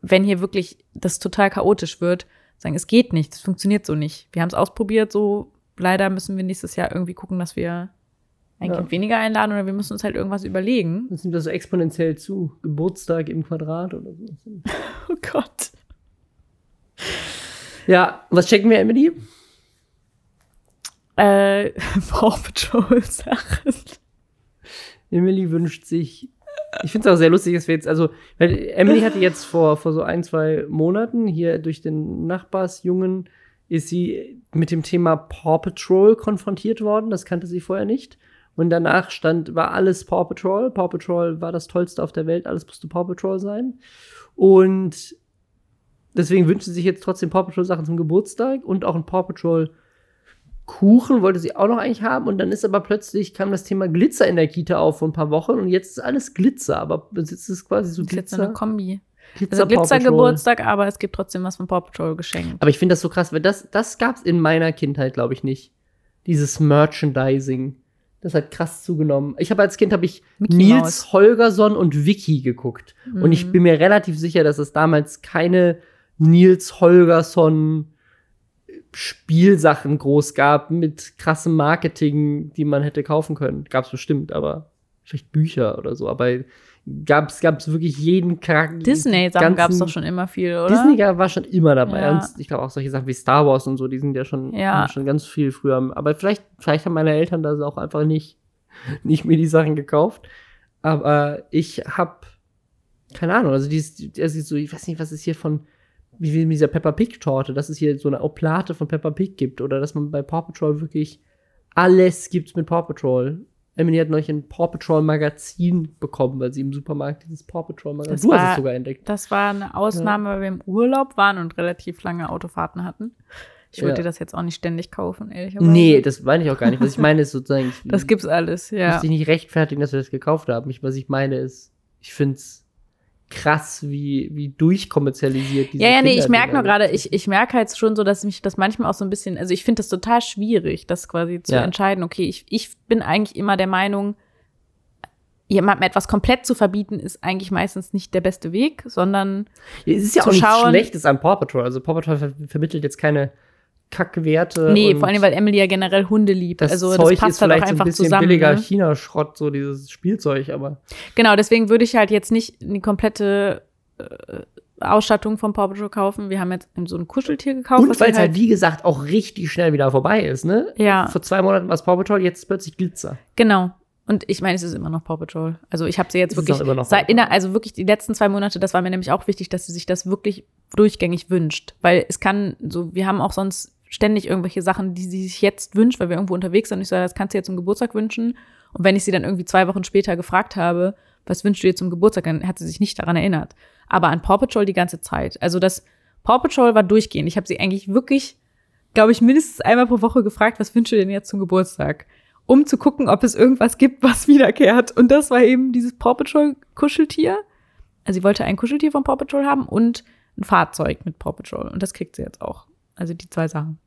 wenn hier wirklich das total chaotisch wird, sagen, es geht nicht, es funktioniert so nicht. Wir haben es ausprobiert, so leider müssen wir nächstes Jahr irgendwie gucken, dass wir ein Ja. Kind weniger einladen oder wir müssen uns halt irgendwas überlegen. Das nimmt das so exponentiell zu. Geburtstag im Quadrat oder so. Oh Gott. Ja, was checken wir, Emily? Äh, Paw Patrol Sachen. Emily wünscht sich. Ich finde es auch sehr lustig, dass wir jetzt, also, weil Emily hatte jetzt vor, vor so ein, zwei Monaten hier durch den Nachbarsjungen ist sie mit dem Thema Paw Patrol konfrontiert worden. Das kannte sie vorher nicht. Und danach stand, war alles Paw Patrol. Paw Patrol war das Tollste auf der Welt. Alles musste Paw Patrol sein. Und deswegen wünscht sie sich jetzt trotzdem Paw Patrol Sachen zum Geburtstag und auch ein Paw Patrol Kuchen wollte sie auch noch eigentlich haben und dann ist aber plötzlich kam das Thema Glitzer in der Kita auf vor ein paar Wochen und jetzt ist alles Glitzer, aber jetzt ist es quasi so ist jetzt so eine Glitzer. Kombi. Glitzer, Also Paw Patrol. Glitzer-Geburtstag, aber es gibt trotzdem was von Paw Patrol geschenkt. Aber ich finde das so krass, weil das das gab's in meiner Kindheit, glaube ich nicht. Dieses Merchandising. Das hat krass zugenommen. Ich habe als Kind habe ich Mickey Nils Mouse. Holgersson und Vicky geguckt und ich Mhm. bin mir relativ sicher, dass es damals keine Nils Holgersson Spielsachen groß gab mit krassem Marketing, die man hätte kaufen können. Gab's bestimmt, aber vielleicht Bücher oder so. Aber gab's gab's wirklich jeden Charakter. Disney-Sachen gab es doch schon immer viel, oder? Disney war schon immer dabei. Ja. Und ich glaube auch solche Sachen wie Star Wars und so, die sind ja schon, Ja. schon ganz viel früher. Aber vielleicht, vielleicht haben meine Eltern das auch einfach nicht, nicht mir die Sachen gekauft. Aber ich habe keine Ahnung, also dieses, also so, ich weiß nicht, was ist hier von, wie mit dieser Peppa Pig Torte, dass es hier so eine Oplate von Peppa Pig gibt oder dass man bei Paw Patrol wirklich alles gibt mit Paw Patrol. Emily hat neulich ein Paw Patrol Magazin bekommen, weil sie im Supermarkt dieses Paw Patrol Magazin, du hast war- es sogar entdeckt. Das war eine Ausnahme, weil wir im Urlaub waren und relativ lange Autofahrten hatten. Ich würde Ja. das jetzt auch nicht ständig kaufen, ehrlicherweise. Nee, das meine ich auch gar nicht. Was ich meine ist sozusagen, ich Das gibt's alles, ja. muss dich nicht rechtfertigen, dass wir das gekauft haben. Ich, was ich meine ist, ich finde es krass, wie, wie durchkommerzialisiert diese Ja, ja, nee, ich merke nur gerade, ich, ich merke halt schon so, dass mich das manchmal auch so ein bisschen, also ich finde das total schwierig, das quasi zu Ja. entscheiden. Okay, ich, ich bin eigentlich immer der Meinung, jemandem etwas komplett zu verbieten, ist eigentlich meistens nicht der beste Weg, sondern es ist ja auch nichts schauen- Schlechtes an Paw Patrol. Also Paw Patrol ver vermittelt jetzt keine Kackwerte. nee, vor allem, weil Emily ja generell Hunde liebt. das also Zeug das passt ist halt vielleicht so ein einfach bisschen zusammen. billiger Ne? China-Schrott, so dieses Spielzeug, aber Genau, deswegen würde ich halt jetzt nicht die komplette äh, Ausstattung von Paw Patrol kaufen. Wir haben jetzt so ein Kuscheltier gekauft. Und weil es halt, wie gesagt, auch richtig schnell wieder vorbei ist, ne? Ja. Vor zwei Monaten war es Paw Patrol, jetzt plötzlich Glitzer. Genau. Und ich meine, es ist immer noch Paw Patrol. Also ich habe sie jetzt Es wirklich auch immer noch seit inner, also wirklich die letzten zwei Monate, das war mir nämlich auch wichtig, dass sie sich das wirklich durchgängig wünscht. Weil es kann so, wir haben auch sonst ständig irgendwelche Sachen, die sie sich jetzt wünscht, weil wir irgendwo unterwegs sind. Ich so, das kannst du jetzt zum Geburtstag wünschen. Und wenn ich sie dann irgendwie zwei Wochen später gefragt habe, was wünschst du dir zum Geburtstag, dann hat sie sich nicht daran erinnert. Aber an Paw Patrol die ganze Zeit. Also das Paw Patrol war durchgehend. Ich habe sie eigentlich wirklich, glaube ich, mindestens einmal pro Woche gefragt, was wünschst du denn jetzt zum Geburtstag? Um zu gucken, ob es irgendwas gibt, was wiederkehrt. Und das war eben dieses Paw Patrol Kuscheltier. Also sie wollte ein Kuscheltier von Paw Patrol haben und ein Fahrzeug mit Paw Patrol. Und das kriegt sie jetzt auch. Also die zwei Sachen.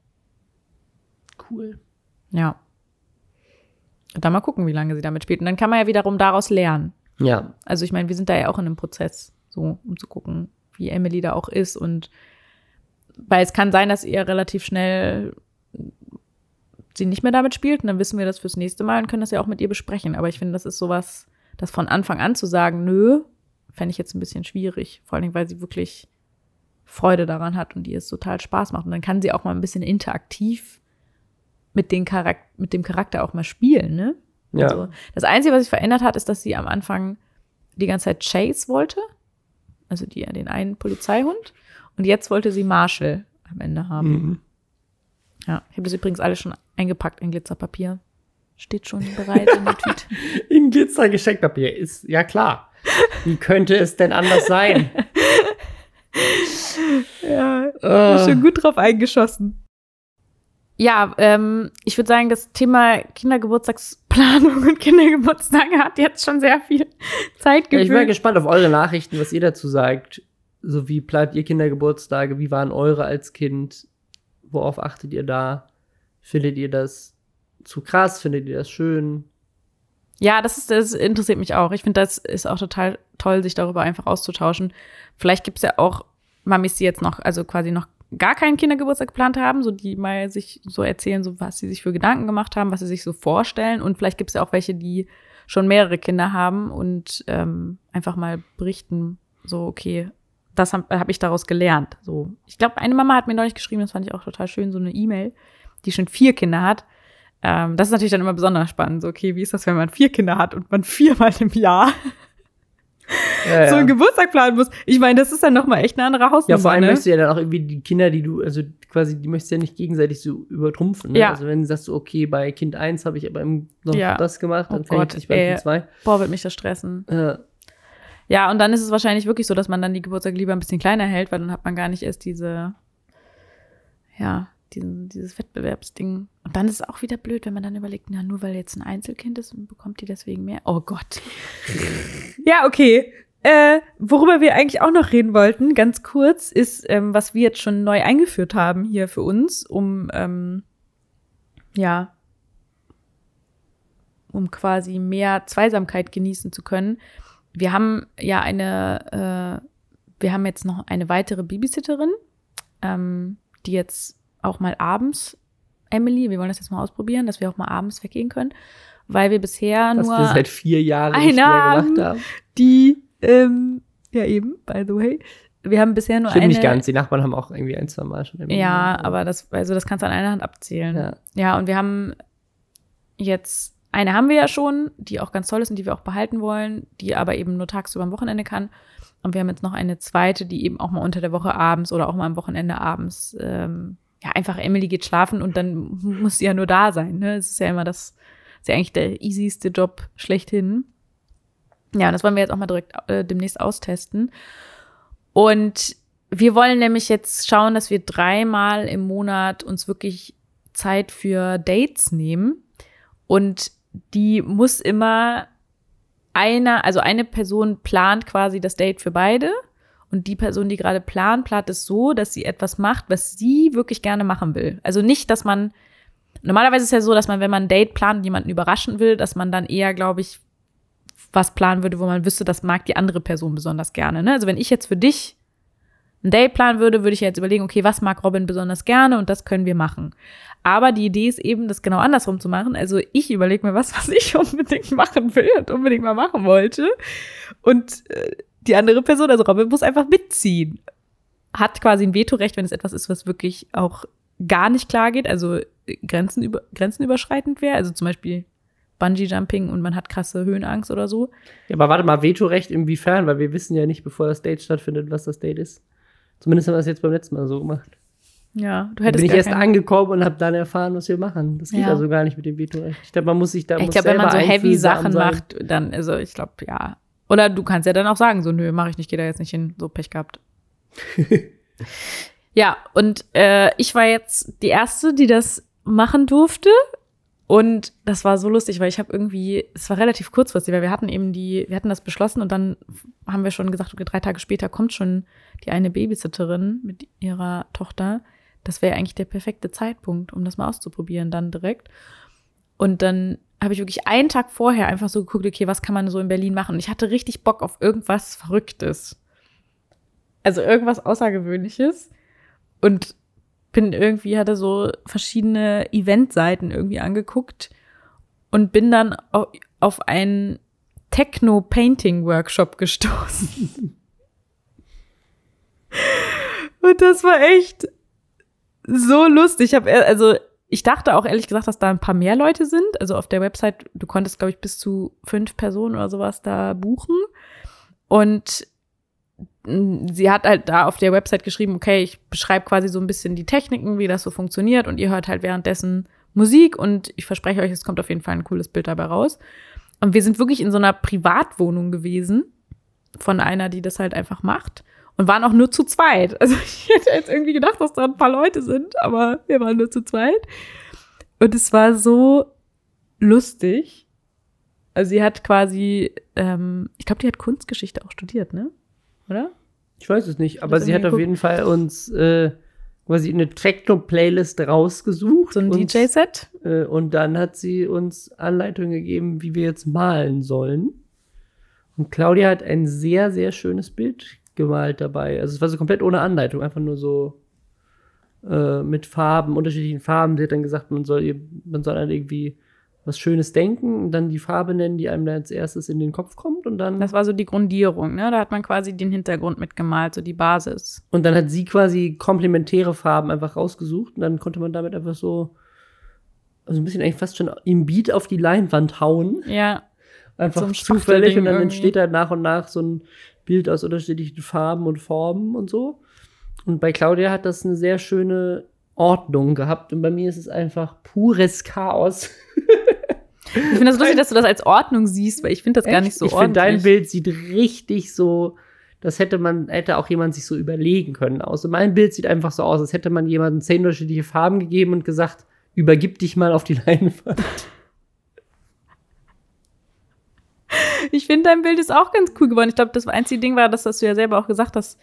Cool. Ja. Und dann mal gucken, wie lange sie damit spielt. Und dann kann man ja wiederum daraus lernen. Ja. Also ich meine, wir sind da ja auch in einem Prozess, so um zu gucken, wie Emily da auch ist und weil es kann sein, dass ihr relativ schnell sie nicht mehr damit spielt und dann wissen wir das fürs nächste Mal und können das ja auch mit ihr besprechen. Aber ich finde, das ist sowas, das von Anfang an zu sagen, nö, fände ich jetzt ein bisschen schwierig. Vor allem, weil sie wirklich Freude daran hat und ihr es total Spaß macht. Und dann kann sie auch mal ein bisschen interaktiv mit, den Charak mit dem Charakter auch mal spielen, ne? Ja. Also, das Einzige, was sich verändert hat, ist, dass sie am Anfang die ganze Zeit Chase wollte. Also die, den einen Polizeihund. Und jetzt wollte sie Marshall am Ende haben. Mhm. Ja, ich habe das übrigens alles schon eingepackt in Glitzerpapier. Steht schon bereit in der Tüte. In Glitzer Geschenkpapier ist, ja klar. Wie könnte es denn anders sein? ja, Äh, schon gut drauf eingeschossen. Ja, ähm, ich würde sagen, das Thema Kindergeburtstagsplanung und Kindergeburtstage hat jetzt schon sehr viel Zeit Ja, ich bin gespannt auf eure Nachrichten, was ihr dazu sagt. So wie plant ihr Kindergeburtstage? Wie waren eure als Kind? Worauf achtet ihr da? Findet ihr das zu krass? Findet ihr das schön? Ja, das, ist, das interessiert mich auch. Ich finde, das ist auch total toll, sich darüber einfach auszutauschen. Vielleicht gibt es ja auch Mamis, die jetzt noch, also quasi noch gar keinen Kindergeburtstag geplant haben, so die mal sich so erzählen, so was sie sich für Gedanken gemacht haben, was sie sich so vorstellen. Und vielleicht gibt es ja auch welche, die schon mehrere Kinder haben und ähm, einfach mal berichten, so, okay, das habe hab ich daraus gelernt. So, ich glaube, eine Mama hat mir neulich geschrieben, das fand ich auch total schön, so eine E-Mail, die schon vier Kinder hat. Ähm, das ist natürlich dann immer besonders spannend. So, okay, wie ist das, wenn man vier Kinder hat und man viermal im Jahr Ja, so einen. Geburtstag planen muss? Ich meine, das ist dann noch mal echt eine andere Hausnummer. ja vor allem ne? möchtest du ja dann auch irgendwie die Kinder, die du, also quasi, die möchtest du ja nicht gegenseitig so übertrumpfen. Ne? Ja. Also wenn du sagst, so, okay, bei Kind 1 habe ich aber noch Ja. das gemacht, dann Oh Gott, ich nicht bei ey. Kind 2. Boah, wird mich das stressen. Äh, Ja, und dann ist es wahrscheinlich wirklich so, dass man dann die Geburtstag lieber ein bisschen kleiner hält, weil dann hat man gar nicht erst diese, ja, diesen, dieses Wettbewerbsding. Und dann ist es auch wieder blöd, wenn man dann überlegt, na, nur weil jetzt ein Einzelkind ist, bekommt die deswegen mehr. Oh Gott. ja, okay. Äh, worüber wir eigentlich auch noch reden wollten, ganz kurz, ist, ähm, was wir jetzt schon neu eingeführt haben hier für uns, um, ähm, ja, um quasi mehr Zweisamkeit genießen zu können. Wir haben ja eine, äh, wir haben jetzt noch eine weitere Babysitterin, ähm, die jetzt auch mal abends, Emily, wir wollen das jetzt mal ausprobieren, dass wir auch mal abends weggehen können, weil wir bisher was nur wir seit vier Jahren eine nicht mehr gemacht haben. die, ähm, ja eben, by the way, wir haben bisher nur Stimmt eine. nicht ganz. Die Nachbarn haben auch irgendwie ein, zwei Mal schon. irgendwie Ja, gemacht, aber das, also das kannst du an einer Hand abzählen. Ja. Ja, und wir haben jetzt, eine haben wir ja schon, die auch ganz toll ist und die wir auch behalten wollen, die aber eben nur tagsüber am Wochenende kann. Und wir haben jetzt noch eine zweite, die eben auch mal unter der Woche abends oder auch mal am Wochenende abends, ähm, ja, einfach Emily geht schlafen und dann muss sie ja nur da sein. Ne? Es ist ja immer das, ist ja eigentlich der easyste Job schlechthin. Ja, und das wollen wir jetzt auch mal direkt äh, demnächst austesten. Und wir wollen nämlich jetzt schauen, dass wir dreimal im Monat uns wirklich Zeit für Dates nehmen. Und die muss immer einer, also eine Person plant quasi das Date für beide. Und die Person, die gerade plant, plant es so, dass sie etwas macht, was sie wirklich gerne machen will. Also nicht, dass man, normalerweise ist ja so, dass man, wenn man ein Date plant jemanden überraschen will, dass man dann eher, glaube ich, was planen würde, wo man wüsste, das mag die andere Person besonders gerne. Ne? Also wenn ich jetzt für dich ein Date planen würde, würde ich jetzt überlegen, okay, was mag Robin besonders gerne und das können wir machen. Aber die Idee ist eben, das genau andersrum zu machen. Also ich überlege mir was, was ich unbedingt machen will und unbedingt mal machen wollte. Und äh, die andere Person, also Robin, muss einfach mitziehen. Hat quasi ein Vetorecht, wenn es etwas ist, was wirklich auch gar nicht klar geht, also Grenzen über, grenzenüberschreitend wäre. Also zum Beispiel Bungee-Jumping und man hat krasse Höhenangst oder so. Ja, aber warte mal, Vetorecht inwiefern? Weil wir wissen ja nicht, bevor das Date stattfindet, was das Date ist. Zumindest haben wir das jetzt beim letzten Mal so gemacht. Ja, du Da hättest bin ich erst keinen- angekommen und habe dann erfahren, was wir machen. Das geht Ja. also gar nicht mit dem Vetorecht. Ich glaube, man muss sich da Ich glaube, wenn man so heavy Sachen sein. macht, dann, also ich glaube, ja. Oder du kannst ja dann auch sagen, so, nö, mache ich nicht, geh da jetzt nicht hin, so Pech gehabt. ja, und äh, ich war jetzt die Erste, die das machen durfte. Und das war so lustig, weil ich habe irgendwie, es war relativ kurzfristig, weil wir hatten eben die, wir hatten das beschlossen und dann haben wir schon gesagt, okay, drei Tage später kommt schon die eine Babysitterin mit ihrer Tochter. Das wäre eigentlich der perfekte Zeitpunkt, um das mal auszuprobieren, dann direkt. Und dann habe ich wirklich einen Tag vorher einfach so geguckt, okay, was kann man so in Berlin machen? Und ich hatte richtig Bock auf irgendwas Verrücktes. Also irgendwas Außergewöhnliches. Und bin irgendwie, hatte so verschiedene Eventseiten irgendwie angeguckt und bin dann au- auf einen Techno-Painting-Workshop gestoßen. und das war echt so lustig. Ich habe also ich dachte auch ehrlich gesagt, dass da ein paar mehr Leute sind. Also auf der Website, du konntest, glaube ich, bis zu fünf Personen oder sowas da buchen. Und sie hat halt da auf der Website geschrieben, okay, ich beschreibe quasi so ein bisschen die Techniken, wie das so funktioniert und ihr hört halt währenddessen Musik und ich verspreche euch, es kommt auf jeden Fall ein cooles Bild dabei raus. Und wir sind wirklich in so einer Privatwohnung gewesen von einer, die das halt einfach macht und waren auch nur zu zweit. Also ich hätte jetzt irgendwie gedacht, dass da ein paar Leute sind, aber wir waren nur zu zweit. Und es war so lustig. Also sie hat quasi, ähm, ich glaube, die hat Kunstgeschichte auch studiert, ne? Oder? Ich weiß es nicht, aber sie hat irgendwie auf jeden Fall uns äh, quasi eine Techno-Playlist rausgesucht. So ein DJ-Set. Äh, und dann hat sie uns Anleitungen gegeben, wie wir jetzt malen sollen. Und Claudia hat ein sehr, sehr schönes Bild gemalt dabei. Also es war so komplett ohne Anleitung, einfach nur so äh, mit Farben, unterschiedlichen Farben. Sie hat dann gesagt, man soll, man soll dann irgendwie was Schönes denken und dann die Farbe nennen, die einem dann als erstes in den Kopf kommt und dann Das war so die Grundierung, ne? Da hat man quasi den Hintergrund mitgemalt, so die Basis. Und dann hat sie quasi komplementäre Farben einfach rausgesucht und dann konnte man damit einfach so, also ein bisschen eigentlich fast schon im Beat auf die Leinwand hauen. Ja, Einfach So zufällig und dann irgendwie. entsteht da nach und nach so ein Bild aus unterschiedlichen Farben und Formen und so. Und bei Claudia hat das eine sehr schöne Ordnung gehabt und bei mir ist es einfach pures Chaos. ich finde das lustig, dass du das als Ordnung siehst, weil ich finde das gar nicht so ich finde, ordentlich. dein Bild sieht richtig so, das hätte man, hätte auch jemand sich so überlegen können aus. Und mein Bild sieht einfach so aus, als hätte man jemandem zehn unterschiedliche Farben gegeben und gesagt, übergib dich mal auf die Leinwand. Ich finde, dein Bild ist auch ganz cool geworden. Ich glaube, das einzige Ding war, dass, dass du ja selber auch gesagt hast,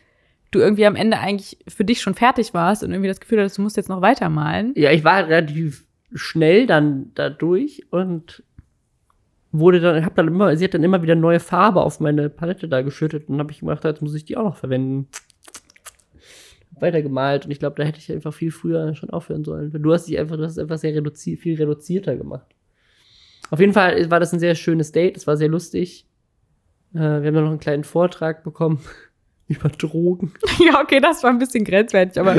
du irgendwie am Ende eigentlich für dich schon fertig warst und irgendwie das Gefühl hattest, du musst jetzt noch weitermalen. Ja, ich war relativ schnell dann da durch und wurde dann, hab dann immer, sie hat dann immer wieder neue Farbe auf meine Palette da geschüttet und habe ich gedacht, jetzt muss ich die auch noch verwenden. Weitergemalt und ich glaube, da hätte ich einfach viel früher schon aufhören sollen. Du hast dich einfach, du hast es einfach sehr reduziert, viel reduzierter gemacht. Auf jeden Fall war das ein sehr schönes Date, es war sehr lustig. Äh, wir haben dann noch einen kleinen Vortrag bekommen über Drogen. ja, okay, das war ein bisschen grenzwertig, aber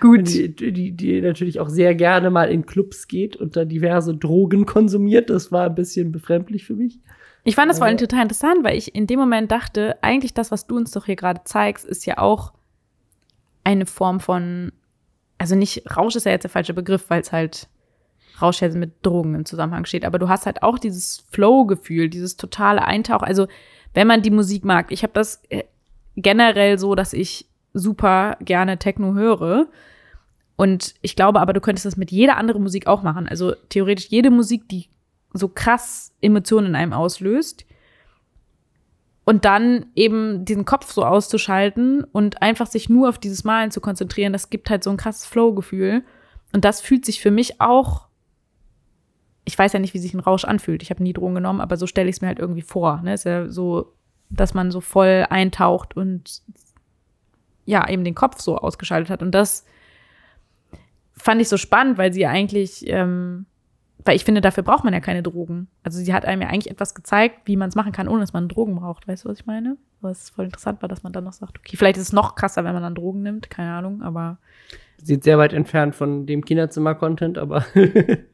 gut. Die, die, die natürlich auch sehr gerne mal in Clubs geht und da diverse Drogen konsumiert. Das war ein bisschen befremdlich für mich. Ich fand das vor allem Ja. total interessant, weil ich in dem Moment dachte, eigentlich das, was du uns doch hier gerade zeigst, ist ja auch eine Form von, also nicht Rausch ist ja jetzt der falsche Begriff, weil es halt Rausch ja mit Drogen im Zusammenhang steht, aber du hast halt auch dieses Flow-Gefühl, dieses totale Eintauch. Also wenn man die Musik mag, ich habe das äh, generell so, dass ich super gerne Techno höre. Und ich glaube aber, du könntest das mit jeder anderen Musik auch machen. Also theoretisch jede Musik, die so krass Emotionen in einem auslöst. Und dann eben diesen Kopf so auszuschalten und einfach sich nur auf dieses Malen zu konzentrieren, das gibt halt so ein krasses Flow-Gefühl. Und das fühlt sich für mich auch ich weiß ja nicht, wie sich ein Rausch anfühlt. Ich habe nie Drogen genommen, aber so stelle ich es mir halt irgendwie vor. Ne? Ist ja so, dass man so voll eintaucht und ja, eben den Kopf so ausgeschaltet hat. Und das fand ich so spannend, weil sie eigentlich, ähm, weil ich finde, dafür braucht man ja keine Drogen. Also sie hat einem ja eigentlich etwas gezeigt, wie man es machen kann, ohne dass man Drogen braucht. Weißt du, was ich meine? Was voll interessant war, dass man dann noch sagt, okay, vielleicht ist es noch krasser, wenn man dann Drogen nimmt, keine Ahnung, aber. Sieht sehr weit entfernt von dem Kinderzimmer-Content, aber.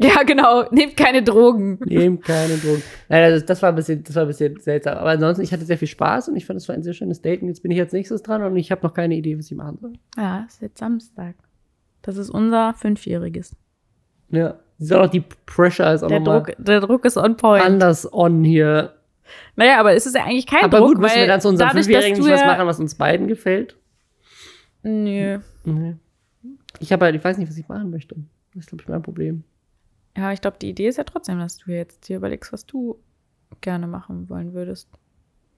ja, genau, nehmt keine Drogen. Nehmt keine Drogen. Nein, das, das, war ein bisschen, das war ein bisschen seltsam. Aber ansonsten, ich hatte sehr viel Spaß und ich fand, es war ein sehr schönes Date. Und jetzt bin ich als nächstes dran und ich habe noch keine Idee, was ich machen soll. Ja, es ist jetzt Samstag. Das ist unser Fünfjähriges. Ja. Sie soll auch die Pressure ist auch Der nochmal Druck, der Druck ist on point. anders on hier. Naja, aber es ist ja eigentlich kein Aber Druck, gut, müssen weil wir dann zu unserem dadurch, Fünfjährigen dass nicht du was ja- machen, was uns beiden gefällt? Nö. Nee. Ich habe halt, ich weiß nicht, was ich machen möchte. Das ist, glaube ich, mein Problem. Ja, ich glaube, die Idee ist ja trotzdem, dass du jetzt dir überlegst, was du gerne machen wollen würdest.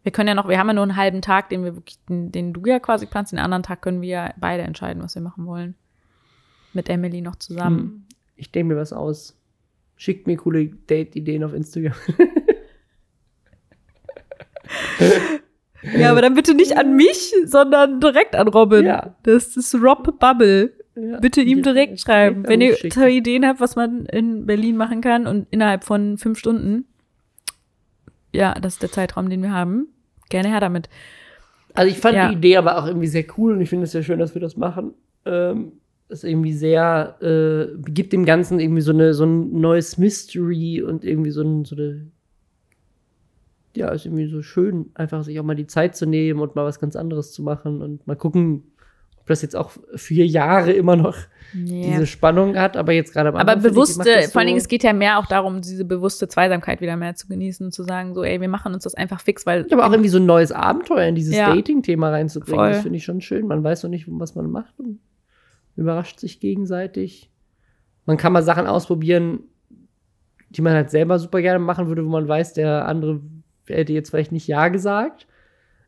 Wir können ja noch, wir haben ja nur einen halben Tag, den wir wirklich, den, den du ja quasi planst. Den anderen Tag können wir ja beide entscheiden, was wir machen wollen. Mit Emily noch zusammen. Hm. Ich denke mir was aus. Schickt mir coole Date-Ideen auf Instagram. Ja, aber dann bitte nicht an mich, sondern direkt an Robin. Ja. Das ist Rob Bubble. Ja. Bitte ihm direkt schreiben. Wenn ihr schicken. tolle Ideen habt, was man in Berlin machen kann und innerhalb von fünf Stunden. Ja, das ist der Zeitraum, den wir haben. Gerne her damit. Also ich fand Ja. die Idee aber auch irgendwie sehr cool und ich finde es sehr schön, dass wir das machen. Ähm, ist irgendwie sehr, äh, gibt dem Ganzen irgendwie so eine so ein neues Mystery und irgendwie so, ein, so eine ja, ist irgendwie so schön, einfach sich auch mal die Zeit zu nehmen und mal was ganz anderes zu machen und mal gucken, ob das jetzt auch vier Jahre immer noch diese Spannung hat, aber jetzt gerade am Aber Anfang, ich, bewusste, macht das vor allen Dingen, so- es geht ja mehr auch darum, diese bewusste Zweisamkeit wieder mehr zu genießen und zu sagen, so, ey, wir machen uns das einfach fix, weil. Ja, aber auch irgendwie so ein neues Abenteuer in dieses Ja. Dating-Thema reinzubringen, Voll. das finde ich schon schön. Man weiß noch nicht, was man macht und überrascht sich gegenseitig. Man kann mal Sachen ausprobieren, die man halt selber super gerne machen würde, wo man weiß, der andere hätte jetzt vielleicht nicht Ja gesagt.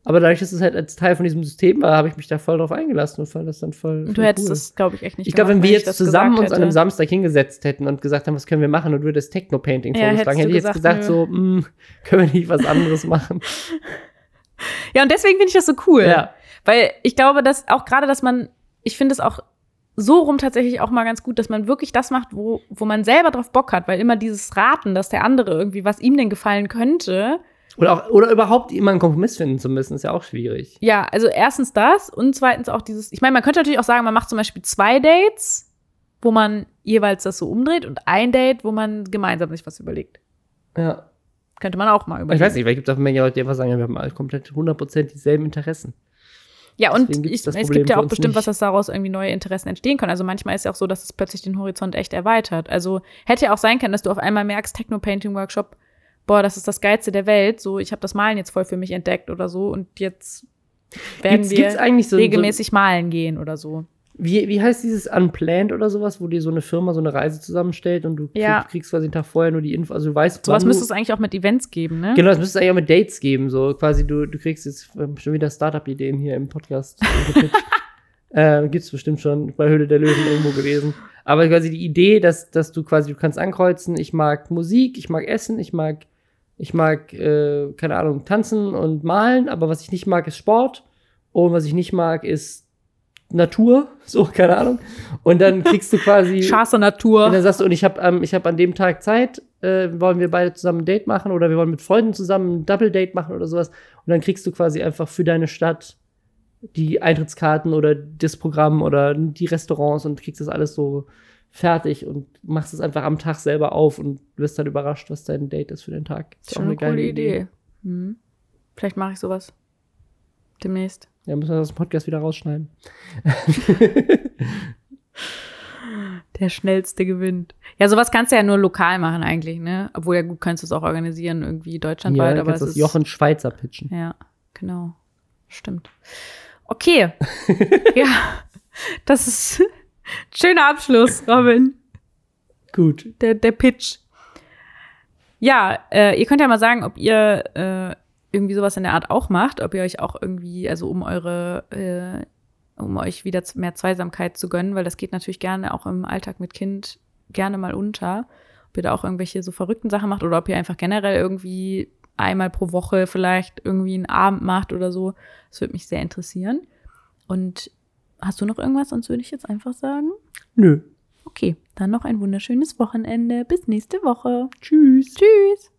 Aber dadurch, dass es halt als Teil von diesem System war, habe ich mich da voll drauf eingelassen und fand das dann voll. du voll hättest cool. das, glaube ich, echt nicht Ich glaube, wenn wir jetzt das zusammen uns an einem. Samstag hingesetzt hätten und gesagt haben, was können wir machen und du hättest Techno-Painting Ja, vorgeschlagen, hätte ich du jetzt gesagt, so, "Mm, können wir nicht was anderes machen? Ja, und deswegen finde ich das so cool. Ja. Weil ich glaube, dass auch gerade, dass man, ich finde es auch so rum tatsächlich auch mal ganz gut, dass man wirklich das macht, wo, wo man selber drauf Bock hat, weil immer dieses Raten, dass der andere irgendwie, was ihm denn gefallen könnte, Oder, auch, oder überhaupt immer einen Kompromiss finden zu müssen, ist ja auch schwierig. ja, also erstens das und zweitens auch dieses, ich meine, man könnte natürlich auch sagen, man macht zum Beispiel zwei Dates, wo man jeweils das so umdreht und ein Date, wo man gemeinsam sich was überlegt. Ja. Könnte man auch mal Ich überlegen. weiß nicht, weil gibt es auch Menge Leute, die einfach sagen, wir haben alle komplett 100% dieselben Interessen. Ja, und ich, es gibt ja auch bestimmt, nicht. was das daraus irgendwie neue Interessen entstehen können. Also manchmal ist ja auch so, dass es plötzlich den Horizont echt erweitert. Also hätte ja auch sein können, dass du auf einmal merkst, Techno-Painting-Workshop, boah, das ist das Geilste der Welt. So, ich habe das Malen jetzt voll für mich entdeckt oder so. Und jetzt werden Gibt's, wir gibt's eigentlich so, regelmäßig malen gehen oder so. so wie, wie heißt dieses Unplanned oder sowas, wo dir so eine Firma so eine Reise zusammenstellt und du Ja. kriegst quasi einen Tag vorher nur die Info, also du weißt, Sowas wann müsste es eigentlich auch mit Events geben, ne? Genau, das müsste es eigentlich auch mit Dates geben, so quasi du, du kriegst jetzt ähm, schon wieder Startup-Ideen hier im Podcast äh, gibt's bestimmt schon bei Höhle der Löwen irgendwo gewesen. Aber quasi die Idee, dass, dass du quasi, du kannst ankreuzen, ich mag Musik, ich mag Essen, ich mag, ich mag, äh, keine Ahnung, tanzen und malen, aber was ich nicht mag, ist Sport. Und was ich nicht mag, ist Natur, so, keine Ahnung. Und dann kriegst du quasi. Scharfe Und Natur. dann sagst du, und ich habe ähm, ich hab an dem Tag Zeit, äh, wollen wir beide zusammen ein Date machen oder wir wollen mit Freunden zusammen ein Double-Date machen oder sowas. Und dann kriegst du quasi einfach für deine Stadt die Eintrittskarten oder das Programm oder die Restaurants und kriegst das alles so fertig und machst es einfach am Tag selber auf und wirst dann überrascht, was dein Date ist für den Tag. Ist Schon eine coole Idee. Hm. Vielleicht mache ich sowas. Demnächst. Ja, müssen wir das Podcast wieder rausschneiden. Der schnellste gewinnt. Ja, sowas kannst du ja nur lokal machen eigentlich, ne? Obwohl ja gut, kannst du es auch organisieren, irgendwie Ja, deutschlandweit, dann aber es ist das Jochen Schweizer pitchen. Ja, genau. Stimmt. Okay. ja, das ist schöner Abschluss, Robin. Gut. Der, der Pitch. Ja, äh, ihr könnt ja mal sagen, ob ihr äh, irgendwie sowas in der Art auch macht, ob ihr euch auch irgendwie, also um eure, äh, um euch wieder mehr Zweisamkeit zu gönnen, weil das geht natürlich gerne auch im Alltag mit Kind gerne mal unter. ob ihr da auch irgendwelche so verrückten Sachen macht oder ob ihr einfach generell irgendwie einmal pro Woche vielleicht irgendwie einen Abend macht oder so. Das würde mich sehr interessieren. Und hast du noch irgendwas? Sonst würde ich jetzt einfach sagen. Nö. Okay, dann noch ein wunderschönes Wochenende. Bis nächste Woche. Tschüss. Tschüss.